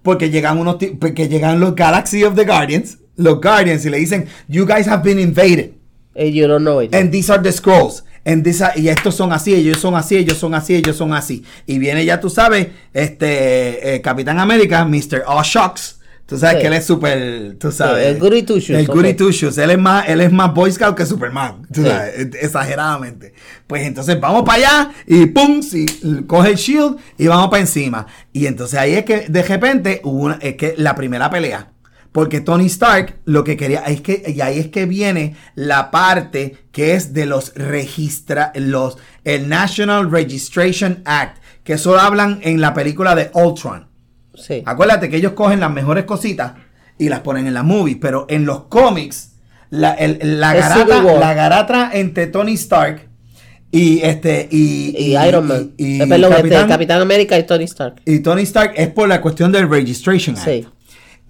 Porque llegan unos, porque llegan los Galaxy of the Guardians, los Guardians, y le dicen, you guys have been invaded. And you don't know it. And these are the scrolls. And these are- y estos son así, ellos son así, ellos son así, ellos son así. Y viene ya, tú sabes, este eh, Capitán América, Mr. All Shocks. Tú sabes Sí. que él es súper, tú sabes. el goody two shoes, El goody two shoes. Él es más, él es más Boy Scout que Superman. Tú Sí. sabes, eh, exageradamente. Pues entonces vamos para allá y pum, si, coge el shield y vamos para encima. Y entonces ahí es que de repente hubo una, es que la primera pelea. Porque Tony Stark lo que quería es que, y ahí es que viene la parte que es de los registra, los, el National Registration Act, que eso hablan en la película de Ultron. Sí. Acuérdate que ellos cogen las mejores cositas y las ponen en las movies, pero en los cómics, la, el- la garata, la garata entre Tony Stark y este y, Y, Iron Man. y- perdón, este, Capitán- Capitán América y Tony Stark. y Tony Stark es por la cuestión del Registration Act. Sí.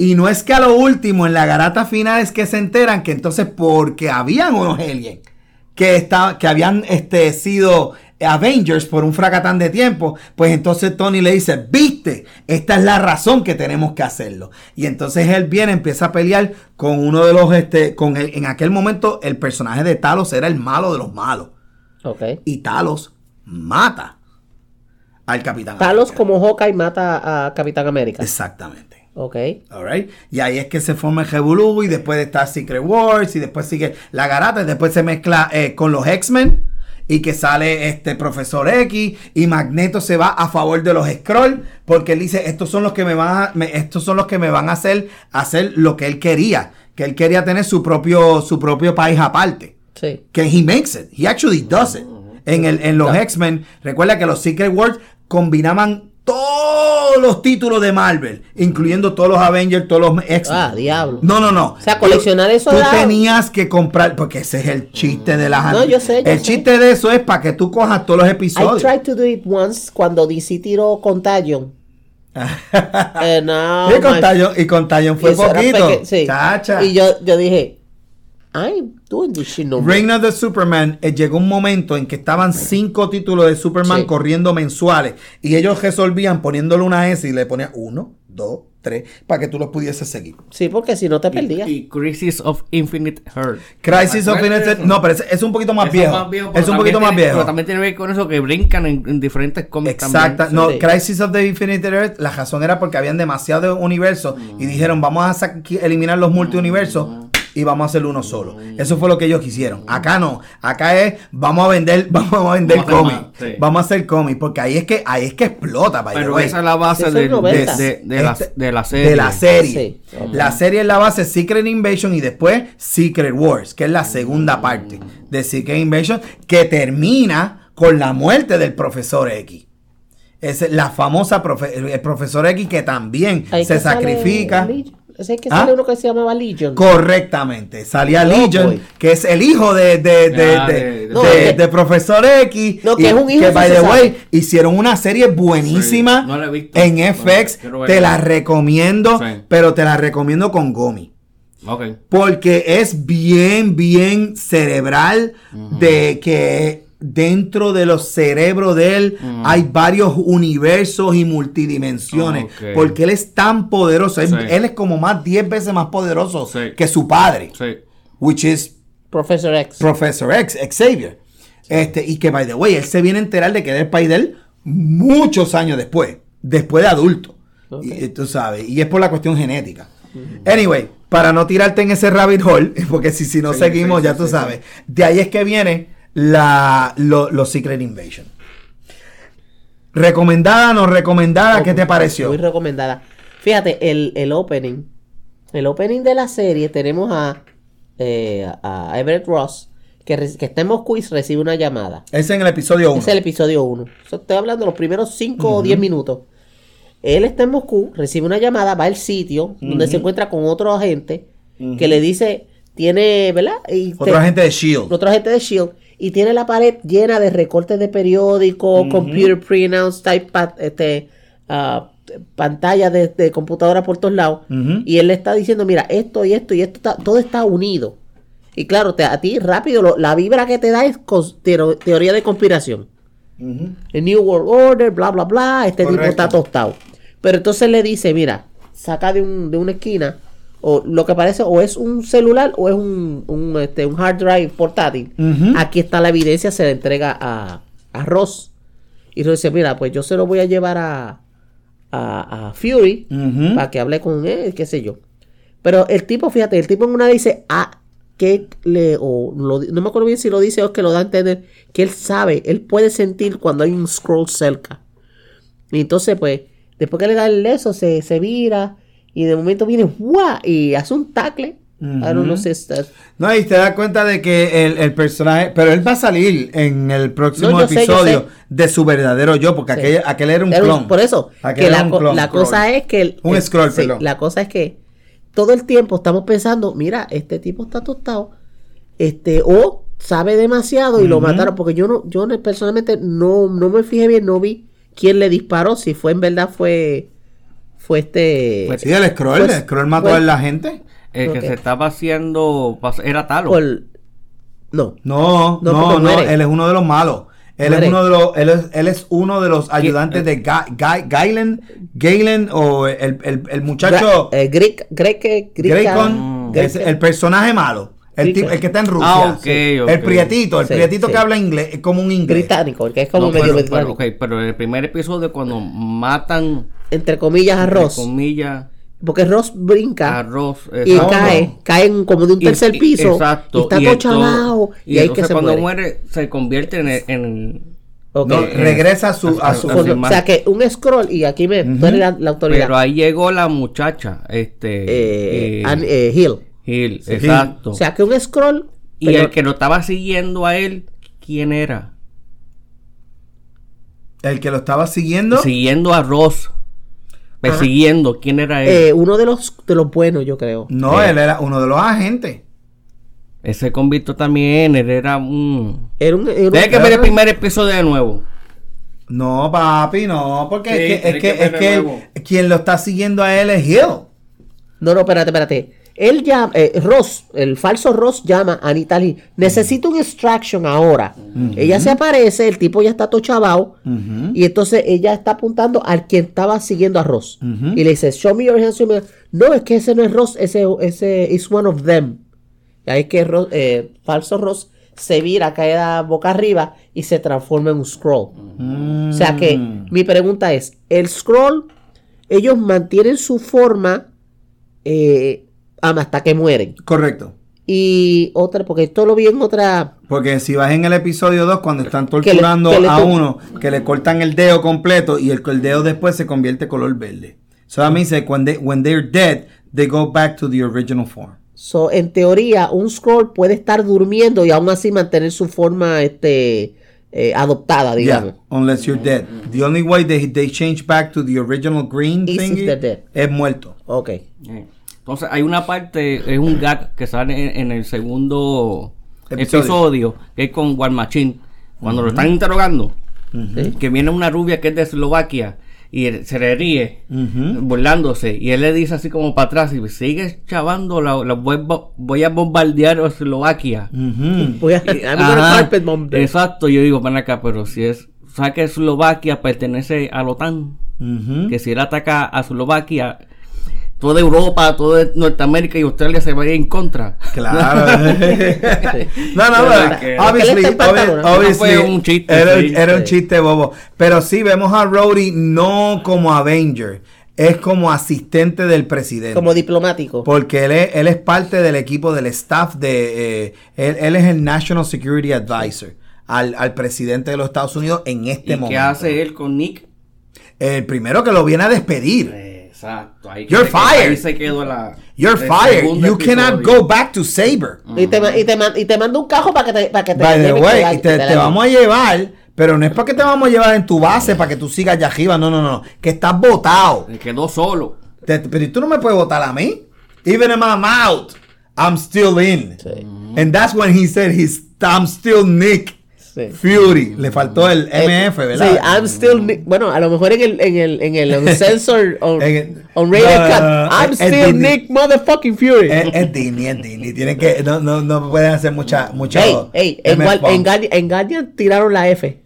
Y no es que a lo último, en la garata final, es que se enteran que entonces, porque habían unos aliens que, está, que habían este, sido Avengers por un fracatán de tiempo, pues entonces Tony le dice, viste, esta es la razón que tenemos que hacerlo. Y entonces él viene, empieza a pelear con uno de los, este, con el- en aquel momento el personaje de Talos era el malo de los malos. Ok. Y Talos mata al Capitán Talos América. como Hawkeye mata a Capitán América. Exactamente. Ok. Alright. Y ahí es que se forma el Revolú y después está Secret Wars y después sigue la garata y después se mezcla eh, con los X-Men y que sale este Profesor X y Magneto se va a favor de los Skrull porque él dice estos son los que me van a, me- estos son los que me van a hacer hacer lo que él quería que él quería tener su propio su propio país aparte Sí. que he makes it. He actually does it. En, el, en los X-Men, recuerda que los Secret Wars combinaban todos los títulos de Marvel, incluyendo todos los Avengers, todos los X-Men. Ah, diablo. No, no, no. O sea, coleccionar eso Tú tenías que comprar, porque ese es el chiste de las No, yo sé, yo El sé. chiste de eso es para que tú cojas todos los I episodios. tried to do it once cuando DC tiró Contagion. Eh, no, y, con y con fue era poquito. peque- sí. Chacha. Y yo, yo dije, I'm doing this shit no more. Reign of the Superman, eh, llegó un momento en que estaban cinco títulos de Superman Sí. corriendo mensuales y ellos resolvían poniéndole una S y le ponían uno, dos, tres, para que tú los pudieses seguir. Sí, porque si no te perdías. Y, y Crisis of Infinite Earth. Crisis of ¿Recuerdas Infinite, eso? no, pero es, es un poquito más viejo. es un poquito más viejo. Pero también tiene que ver con eso que brincan en, en diferentes cómics Exacta, también. no, Sí. Crisis of the Infinite Earth, la razón era porque habían demasiado universos y Mm. dijeron, vamos a eliminar los multiuniversos y vamos a hacer uno solo. Eso fue lo que ellos quisieron. Acá no, acá es, vamos a vender, vamos a vender Vamos a hacer cómics. más, sí. Vamos a hacer cómics, porque ahí es que, ahí es que explota, Pero esa es la base de, de, 90. de- de la, Este- de la serie. De la serie. Sí. La serie es la base Secret Invasion y después Secret Wars, que es la segunda parte de Secret Invasion, que termina con la muerte del profesor X. Es la famosa profe- el profesor X que también Ahí se que sacrifica. Ese es que ¿Ah? sale uno que se llamaba Legion. Correctamente. Salía Oh, Legion, boy. que es el hijo de, de, de, Ah, de- de- de- No, de- que- Profesor X. No, que y es un hijo, Que, by the sabe. way, hicieron una serie buenísima Sí, no la he visto. en Bueno, FX. Te la recomiendo, Sí. pero te la recomiendo con Gomi. Ok. Porque es bien, bien cerebral de que dentro de los cerebros de él hay varios universos y multidimensiones. Ok. Porque él es tan poderoso. Él, Sí. él es como más 10 veces más poderoso Sí. que su padre. Sí. Which is Professor X. Professor X, Xavier. Este, y que, by the way, él se viene a enterar de que era el país de él muchos años después. Después de adulto. Ok. Y, tú sabes. Y es por la cuestión genética. Anyway, para no tirarte en ese rabbit hole, porque si, si no Sí, seguimos, sí, ya sí, tú sí, sabes. De ahí es que viene la, lo- los Secret Invasion. ¿Recomendada, no recomendada? ¿Qué te pareció? Muy recomendada. Fíjate, el, el opening. El opening de la serie tenemos a, eh, a Everett Ross, que, re- que está en Moscú y recibe una llamada. Es en el episodio 1. Ese es el episodio 1. Estoy hablando de los primeros 5 o 10 minutos. Él está en Moscú, recibe una llamada, va al sitio donde se encuentra con otro agente que le dice, tiene, ¿verdad? Y Otro te- agente de S.H.I.E.L.D. otro agente de Shield y tiene la pared llena de recortes de periódico, computer printouts, type este, ah, pantalla de, de computadora por todos lados. Y él le está diciendo, mira, esto y esto y esto, está- todo está unido. Y claro, te- a ti rápido, lo- la vibra que te da es teoría de conspiración. El New World Order, bla, bla, bla, este tipo está tostado. Pero entonces le dice, mira, saca de, un, de una esquina, o lo que parece, o es un celular o es un, un, este, un hard drive portátil. Aquí está la evidencia, se le entrega a, a Ross. Y Ross dice, mira, pues yo se lo voy a llevar a, a, a Fury para que hable con él, qué sé yo. Pero el tipo, fíjate, el tipo en una dice, ah, que le, o lo- no me acuerdo bien si lo dice o es que lo da a entender, que él sabe, él puede sentir cuando hay un scroll cerca. Y entonces, pues, después que le da el leso, se, se vira y de momento viene, ¡guau! Y hace un tackle. I don't know si es- No, y te das cuenta de que el, el personaje, pero él va a salir en el próximo No, sé, episodio sé. de su verdadero yo, porque Sí. aquel, aquel era un Era un- clon. por eso, Aquel que la, clon, cosa es que... el- Un el- scroll, sí, perdón. La cosa es que todo el tiempo estamos pensando, mira, este tipo está tostado, este, o sabe demasiado y lo mataron, porque yo no, yo personalmente no, no me fijé bien, no vi quién le disparó, si fue en verdad fue, fue este... Fue- Sí, el scroll, Pues- el scroll mató pues- a la gente. El que se estaba haciendo era Talo. por- no, No, No, no, porque no, él es uno de los malos. Él Muere. es uno de los, él es, él es uno de los ayudantes de Ga- Ga- Galen, Galen o el, el, el muchacho Gra- eh, Greg, Greg, Greg, Graycon, Greg- es el personaje malo. El, tipo- el que está en Rusia. Ah, ok, sí. ok. El prietito, el Sí, prietito sí. que habla inglés, es como un inglés. británico, el que es como No, medio pero, británico. pero, ok, pero el primer episodio cuando matan entre comillas a entre Ross, comillas porque Ross brinca a Ross y cae, cae en como de un tercer y- piso exacto, y está y todo y, y ahí que se cuando muere. muere. se convierte en, en Ok. No, regresa a su, a su más. o sea que un scroll y aquí me eres la, la autoridad pero ahí llegó la muchacha este eh, eh, eh, Hill Hill, exacto o sea que un scroll y pero- el que lo estaba siguiendo a él quién era El que lo estaba siguiendo. siguiendo a Ross Ajá. persiguiendo quién era él eh, uno de los de los buenos yo creo No, Eh. él era uno de los agentes. ese convicto también él era un era un, era un- Tienes que ver el primer episodio de nuevo No, papi, no, porque Sí, es que, es que, que es ver que de él- nuevo. quien lo está siguiendo a él es Hill. no no espérate espérate él ya eh, Ross el falso Ross llama a Anita Lee necesito un extraction ahora ella se aparece el tipo ya está Ujú. Y entonces ella está apuntando al quien estaba siguiendo a Ross. Y le dice, show me your hands, show me your-". No, es que ese no es Ross, ese, ese is one of them. Y ahí es que Ross- eh, falso Ross se vira, cae boca arriba y se transforma en un scroll. O sea que Mm. mi pregunta es, el scroll, ellos mantienen su forma eh, hasta que mueren. Correcto. Y otra, porque esto lo vi en otra... Porque si vas en el episodio 2, cuando están Que le- torturando que le a uno, que le cortan el dedo completo y el, el dedo después se convierte color verde. So that means that when, they, when they're dead, they go back to the original form. So, en teoría, un scroll puede estar durmiendo y aún así mantener su forma este, eh, adoptada, digamos. Yeah, unless you're dead. The only way they, they change back to the original green Is they're dead. es muerto. Ok. Entonces hay una parte, es un gag que sale en, en el segundo Episodio. episodio, que es con War Machine. Cuando lo están interrogando, que viene una rubia que es de Eslovaquia y se le ríe, Ujú. burlándose, y él le dice así como para atrás, y sigues chavando, la, la voy, a bombardear Eslovaquia. Ujú. Voy a, ajá. Exacto, yo digo, ven acá, pero si es, ¿sabes que Eslovaquia pertenece a la OTAN? Que si él ataca a Eslovaquia, toda Europa, toda Norteamérica y Australia se va a ir en contra. Claro. no, no, que- obviously, obviously, fue un chiste, era, sí. era un chiste bobo. Pero sí vemos a Rhodey no como Avenger, es como asistente del presidente. Como diplomático. porque él es, él es parte del equipo del staff de... eh, él, él es el National Security Advisor al, al presidente de los Estados Unidos en este ¿Y momento. qué hace él con Nick? El primero que lo viene a despedir. Exacto. Ahí You're fired. Ahí se quedó la. You're fired. You cannot go back to Saber. Y te, ma- y, te man- y te mando un cajo para que te, para que te By the way, y te, vamos a llevar, pero no es para que te vamos a llevar en tu base para que tú sigas allá arriba, no, no, no, que estás votado. Quedó solo. Te- pero tú no me puedes votar a mí. Even if I'm out, I'm still in. Sí. And that's when he said he's I'm still Nick Sí. Fury. Le faltó el MF, ¿verdad? Sí, I'm still Nick. Bueno, a lo mejor en el, en el, en el uncensor, on, En el- on rated No, cut, no, no, I'm still. Nick motherfucking Fury. Es, es Disney, es Disney. Tienen que, no, no, no pueden hacer mucha, mucha. Ey, ey, en, en. Guardian, en Guardian tiraron la F.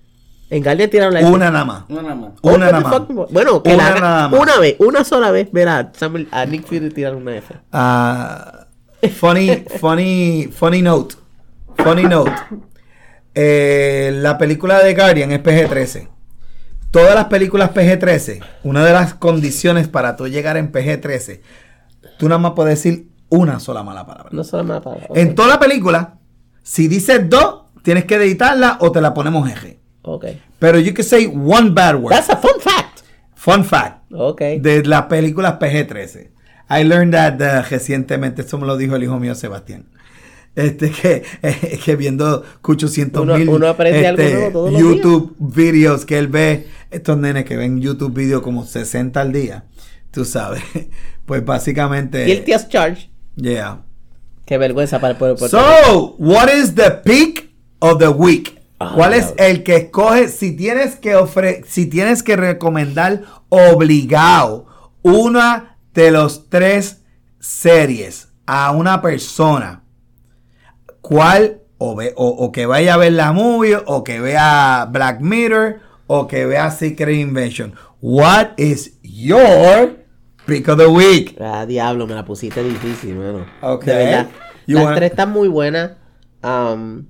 En Guardian tiraron la F. Una nada más. No, nada más. Una nada más. Bueno, que Una la- nada más. una vez, una sola vez, verá, Samuel- a Nick Fury tiraron una F. Ah, funny, funny, funny note. Funny note. Eh, la película de Guardian es PG-13. Todas las películas PG-13, una de las condiciones para tú llegar en PG-13, tú nada más puedes decir una sola mala palabra. No más para. ok. En toda la película, si dices dos, tienes que editarla o te la ponemos G. Ok. Pero you can say one bad word. That's a fun fact. Fun fact. Ok. de las películas PG-13. I learned that uh, recientemente, eso me lo dijo el hijo mío Sebastián. Este que, eh, que viendo 800 Uno- mil uno aprende algo nuevo todos los YouTube videos que él ve, estos nenes que ven YouTube videos como 60 al día, tú sabes. Pues básicamente, Guilty as charged. yeah. Qué vergüenza para el pueblo. So, what is the peak of the week? Ah, ¿Cuál es el que escoge si tienes que ofre si tienes que recomendar obligado una de los tres series a una persona? ¿Cuál o, ve- o- o que vaya a ver la movie o que vea Black Mirror o que vea Secret Invasion? What is your pick of the week? Ah, diablo, me la pusiste difícil, mano. Ok. De verdad. You Las wanna- tres están muy buenas. Um,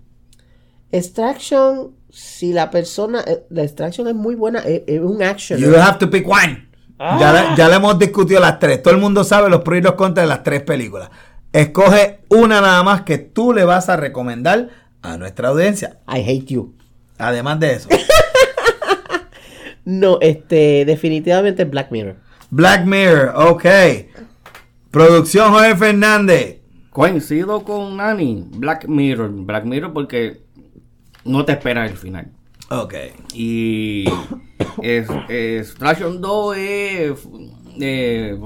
Extraction, si la persona. eh, La Extraction es muy buena, es, es un action. You have to pick one. Ya, le, ya le hemos discutido las tres. Todo el mundo sabe los pros y los contras de las tres películas. Escoge una nada más que tú le vas a recomendar a nuestra audiencia. I hate you. Además de eso, No, este, definitivamente Black Mirror. Black Mirror, ok. Producción Jorge Fernández. Coincido con Nani. Black Mirror. Black Mirror porque no te esperas el final. Ok. Y es, Extraction 2 es. Eh,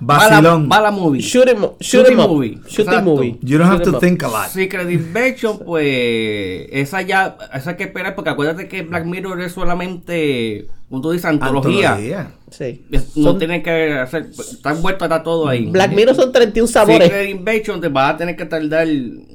Vacilón. Va la, va la movie. Shoot him, shoot up. movie. Shooting Exacto. movie. You don't have Shoot to up. think a lot. Secret Invasion, pues. Esa ya. Esa hay que esperar porque acuérdate que Black Mirror es solamente. Como tú dices, antología. Antología. Sí. No Son- tienen que hacer. Está envuelto está todo ahí. Black Mirror son 31 sabores. Secret Invasion te vas a tener que tardar.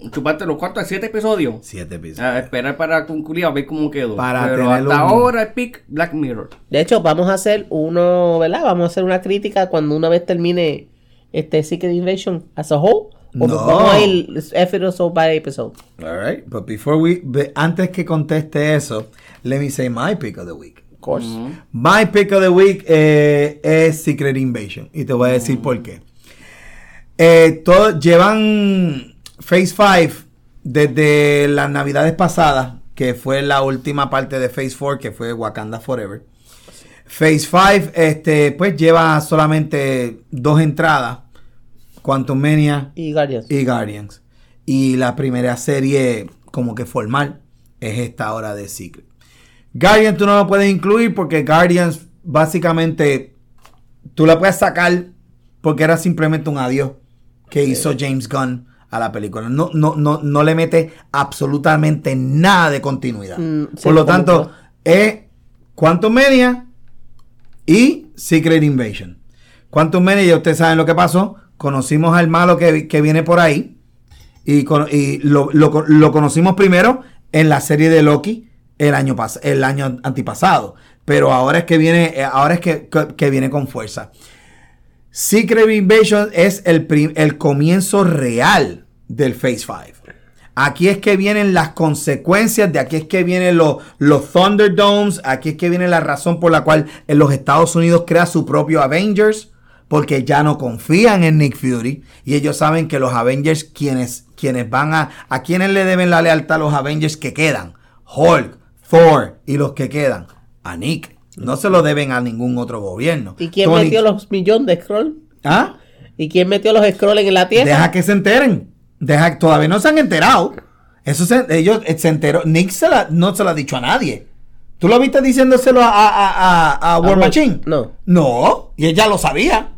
Chuparte los cuantos, siete episodios. Siete A episodios. esperar para concluir a ver cómo quedó. Para Pero hasta un- ahora el pick Black Mirror. De hecho, vamos a hacer uno, ¿verdad? Vamos a hacer una crítica cuando una vez termine este Secret Invasion as a whole. O No. vamos a ir episode by episode. All right. But before we, antes que conteste eso, let me say my pick of the week. Course. My pick of the week eh, es Secret Invasion. Y te voy a decir por qué. Eh, todo- llevan Phase 5 desde las navidades pasadas, que fue la última parte de Phase 4, que fue Wakanda Forever. Phase 5, este, pues lleva solamente dos entradas, Quantum Mania Y Guardians. y Guardians. Y la primera serie como que formal es esta hora de Secret. Guardians tú no lo puedes incluir porque Guardians básicamente tú la puedes sacar porque era simplemente un adiós que hizo James Gunn a la película. No, no, no, no le mete absolutamente nada de continuidad. Mm, sí, Por lo tanto, es Quantum Media y Secret Invasion. Quantum Media, ya ustedes saben lo que pasó. Conocimos al malo que, que viene por ahí. Y, cono- y lo, lo- lo conocimos primero en la serie de Loki el año, pas- el año antipasado. Pero ahora es que viene, eh, ahora es que, que- viene con fuerza. Secret Invasion es el, el comienzo real del Phase 5. Aquí es que vienen las consecuencias, de aquí es que vienen los, los Thunderdomes, aquí es que viene la razón por la cual en los Estados Unidos crea su propio Avengers, porque ya no confían en Nick Fury y ellos saben que los Avengers, quienes, quienes van a, a quienes le deben la lealtad a los Avengers que quedan, Hulk, Thor y los que quedan, a Nick. No se lo deben a ningún otro gobierno. ¿Y quién Tony- metió los millones de scroll? ¿Ah? ¿Y quién metió los scrolls en la tierra? Deja que se enteren. Deja, todavía no se han enterado. Eso se, ellos eh, se enteró. Nick se la- no se lo ha dicho a nadie. ¿Tú lo viste diciéndoselo a, a, a, a- War- Machine? no. No, y ella lo sabía.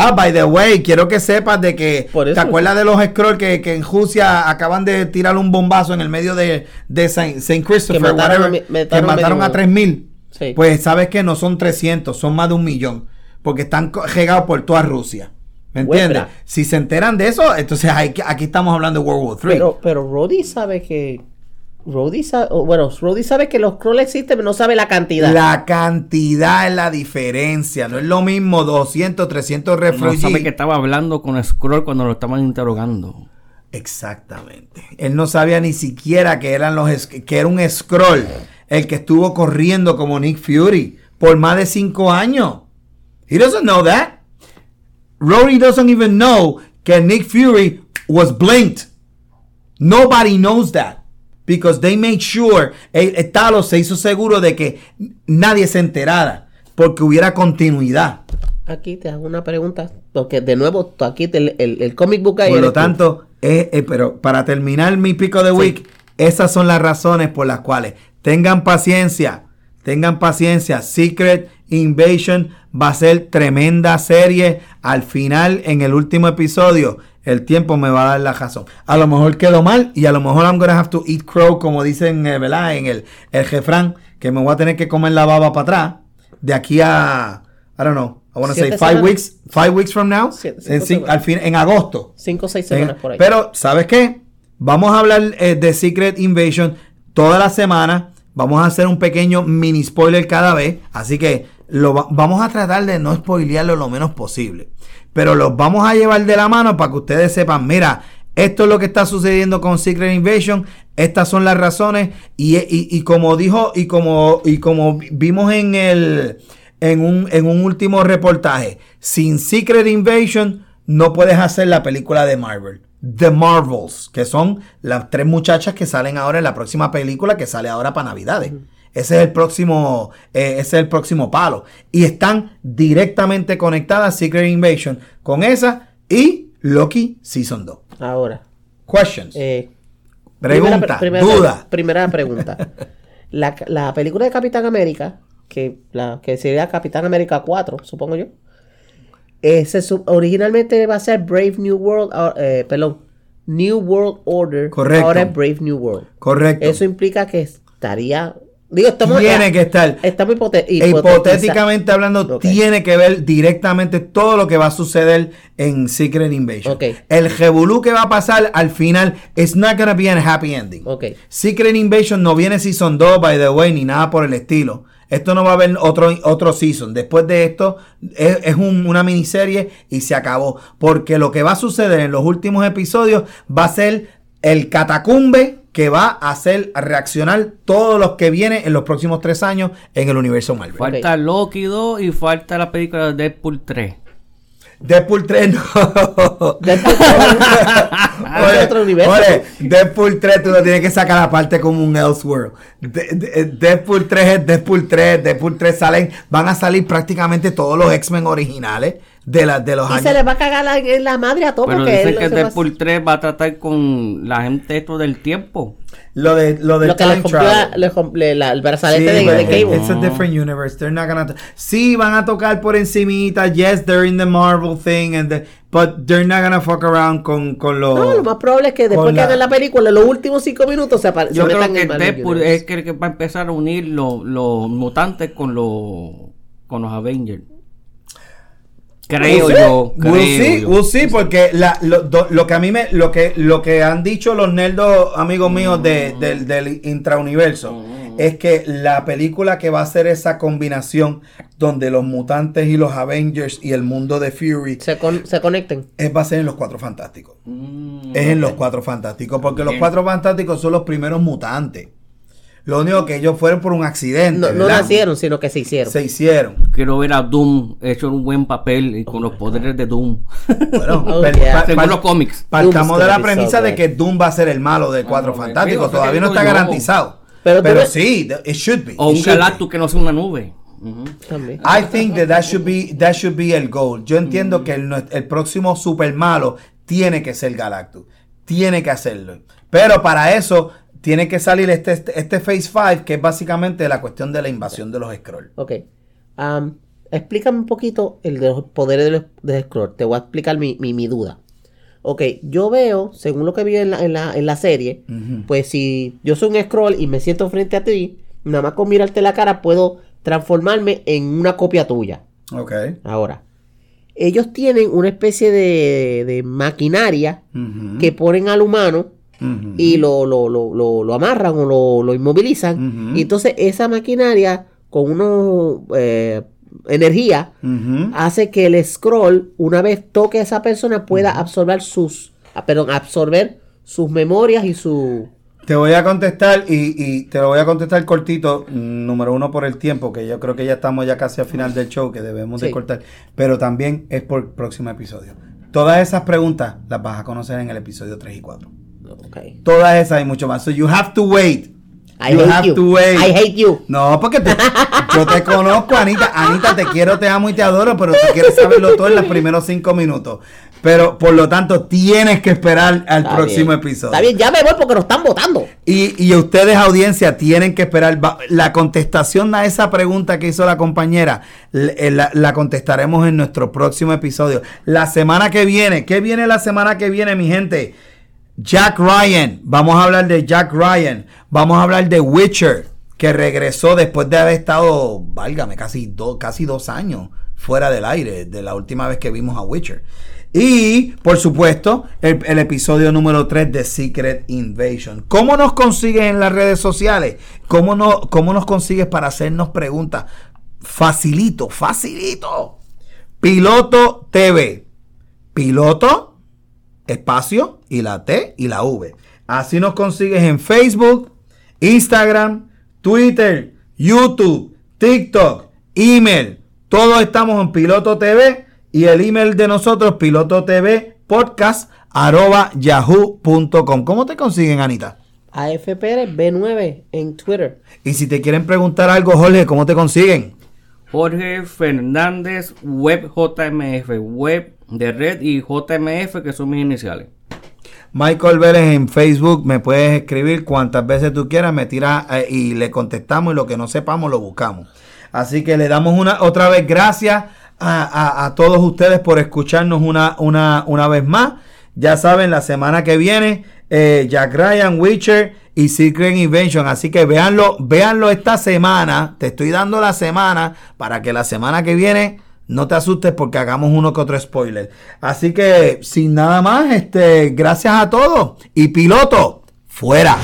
Ah, by the way, quiero que sepas de que. Por ¿Te acuerdas de los scrolls que, que en Rusia acaban de tirar un bombazo en el medio de, de Saint, Saint Christopher? Que mataron a whatever, mi- mataron que mataron a 3000. Sí. Pues sabes que no son 300, son más de un millón. Porque están regados por toda Rusia. ¿Me entiendes? Si se enteran de eso, entonces hay aquí estamos hablando de World War III. Pero, pero Roddy sabe que. Roddy sabe, bueno, Roddy sabe que los scrolls existen, pero no sabe la cantidad. La cantidad es la diferencia. No es lo mismo 200, 300 No refugiados. sabe que estaba hablando con Scroll cuando lo estaban interrogando. Exactamente. Él no sabía ni siquiera que eran los que era un scroll el que estuvo corriendo como Nick Fury por más de cinco años. He doesn't know that. Rory doesn't even know que Nick Fury was blinked. Nobody knows that. Because they made sure, el, el Talos se hizo seguro de que nadie se enterara. Porque hubiera continuidad. Aquí te hago una pregunta, porque de nuevo, aquí te- el, el, el comic book ahí Por lo tanto, eh, eh, pero para terminar mi pico de week, esas son las razones por las cuales tengan paciencia, tengan paciencia. Secret Invasion va a ser tremenda serie. Al final, en el último episodio, el tiempo me va a dar la razón. A lo mejor quedó mal y a lo mejor I'm gonna have to eat crow, como dicen, eh, ¿verdad? En el, el jefrán, que me voy a tener que comer la baba para atrás. De aquí a, I don't know, I want to say five semanas. weeks, five weeks from now, Siete- en, cinco al fin, en agosto. Cinco o seis semanas por ahí. Pero, ¿sabes qué? Vamos a hablar eh, de Secret Invasion toda la semana. Vamos a hacer un pequeño mini spoiler cada vez. Así que lo va- vamos a tratar de no spoilearlo lo menos posible. Pero los vamos a llevar de la mano para que ustedes sepan, mira, esto es lo que está sucediendo con Secret Invasion. Estas son las razones. Y, y- como dijo, y como, y como vimos en el. En un, en un último reportaje. Sin Secret Invasion no puedes hacer la película de Marvel. The Marvels, que son las tres muchachas que salen ahora en la próxima película que sale ahora para Navidades. Ese es el próximo, eh, ese es el próximo palo. Y están directamente conectadas Secret Invasion con esa y Loki Season 2. Ahora, Questions. eh, Pregunta, primera, duda. Primera pregunta. la, la película de Capitán América, que, la, que sería Capitán América 4, supongo yo, eh, se originalmente va a ser Brave New World, ah, eh, perdón, New World Order. Correcto. Ahora es Brave New World. Correcto. Eso implica que estaría. Digo, estamos. Tiene que estar. Estamos hipote- E hipotéticamente hablando, tiene que ver directamente todo lo que va a suceder en Secret Invasion. El revolú que va a pasar al final it's not gonna be a happy ending. Secret Invasion no viene Season 2, by the way, ni nada por el estilo. Esto no va a haber otro, otro season. Después de esto, es, es un- una miniserie y se acabó. Porque lo que va a suceder en los últimos episodios va a ser el catacumbe que va a hacer reaccionar todos los que vienen en los próximos tres años en el universo Marvel. Falta Loki 2 y falta la película de Deadpool 3. Deadpool 3 no. Deadpool Oye, otro universo. oye, Deadpool 3 tú lo tienes que sacar aparte como un Elseworld. De- de- Deadpool 3 es Deadpool 3. Deadpool 3 salen, van a salir prácticamente todos los X-Men originales de, la, de los Y años. se le va a cagar la, la madre a todo Pero porque dicen él- que se Deadpool 3 va a tratar con la gente esto del tiempo. Lo de lo del lo que le time la- le rompió la- el brazalete de, but de it- Cable. It's a different universe. They're not gonna. Sí, van a tocar por encimita. Yes, they're in the Marvel thing, and the, but they're not gonna fuck around con, con los. No, lo más probable es que después con que la- hagan la película, los últimos cinco minutos se, apare- se Yo creo metan que en Marvel Deadpool es el que va a empezar a unir lo- los mutantes con los con los Avengers. Creo We'll see. yo, creo We'll see, yo. we'll see, porque la- lo, do- lo que a mí me, lo que, lo que han dicho los nerdos amigos míos de- del, del intrauniverso es que la película que va a hacer esa combinación donde los mutantes y los Avengers y el mundo de Fury se, con- se conecten. es, va a ser en los Cuatro Fantásticos. Mm, Es en los Cuatro Fantásticos, porque los. Cuatro Fantásticos son los primeros mutantes. Lo único que ellos fueron por un accidente. No, no nacieron, sino que se hicieron. Se hicieron. Quiero ver a Doom hecho un buen papel y con los poderes de Doom. Bueno, Oh, yeah. pa- Según pa- los cómics. Partamos de la premisa so de que Doom va a ser el malo de Cuatro no, Fantásticos. Todavía no está yo. garantizado. Pero sí, it should be. O It un. Galactus que no sea una nube. También. I think that that should be, that should be el goal. Yo entiendo que el, el próximo super malo tiene que ser Galactus. Tiene que hacerlo. Pero para eso tiene que salir este, este, este Phase 5, que es básicamente la cuestión de la invasión de los Scrolls. Ok. Am, explícame un poquito el de los poderes de los de Scroll. Te voy a explicar mi, mi, mi duda. Ok, yo veo, según lo que vi en la, en la, en la serie, pues si yo soy un Scroll y me siento frente a ti, nada más con mirarte la cara puedo transformarme en una copia tuya. Ok. Ahora, ellos tienen una especie de, de maquinaria que ponen al humano Y lo, lo, lo, lo, amarran o lo, lo inmovilizan. Y entonces esa maquinaria con una energía Ujú. hace que el scroll, una vez toque a esa persona, pueda absorber sus, ah, perdón, absorber sus memorias y su... Te voy a contestar y, y te lo voy a contestar cortito, número uno por el tiempo, que yo creo que ya estamos ya casi al final del show, que debemos de Sí. cortar, pero también es por el próximo episodio. Todas esas preguntas las vas a conocer en el episodio 3 y 4. Todas esas y mucho más. So you have to wait. I you hate have you. to wait. I hate you. No, porque te- yo te conozco, Anita. Anita, te quiero, te amo y te adoro, pero tú quieres saberlo todo en los primeros cinco minutos. Pero por lo tanto, tienes que esperar al Está próximo bien. episodio. Está bien, ya me voy porque nos están votando. Y, y ustedes, audiencia, tienen que esperar. La contestación a esa pregunta que hizo la compañera, eh, la, la contestaremos en nuestro próximo episodio. La semana que viene, ¿qué viene la semana que viene, mi gente? Jack Ryan. Vamos a hablar de Jack Ryan. Vamos a hablar de Witcher, que regresó después de haber estado, válgame, casi, casi dos años fuera del aire, de la última vez que vimos a Witcher. Y, por supuesto, el, el episodio número 3 de Secret Invasion. ¿Cómo nos consigues en las redes sociales? ¿Cómo, no, ¿Cómo nos consigues para hacernos preguntas? Facilito, facilito. Piloto TV. Piloto, espacio y la T y la V. Así nos consigues en Facebook, Instagram, Twitter, YouTube, TikTok, email. Todos estamos en Piloto TV y el email de nosotros, piloto TV podcast arroba yahoo.com. ¿Cómo te consiguen, Anita? AFP B9 en Twitter. Y si te quieren preguntar algo, Jorge, ¿cómo te consiguen? Jorge Fernández, Web JMF, Web de Red y JMF, que son mis iniciales. Michael Vélez en Facebook, me puedes escribir cuantas veces tú quieras, me tiras eh, y le contestamos y lo que no sepamos lo buscamos. Así que le damos una otra vez gracias a, a- a todos ustedes por escucharnos una, una, una vez más. Ya saben, la semana que viene, eh, Jack Ryan, Witcher y Secret Invention. Así que véanlo, véanlo esta semana. Te estoy dando la semana para que la semana que viene no te asustes porque hagamos uno que otro spoiler. Así que, sin nada más, este, gracias a todos. Y piloto, fuera.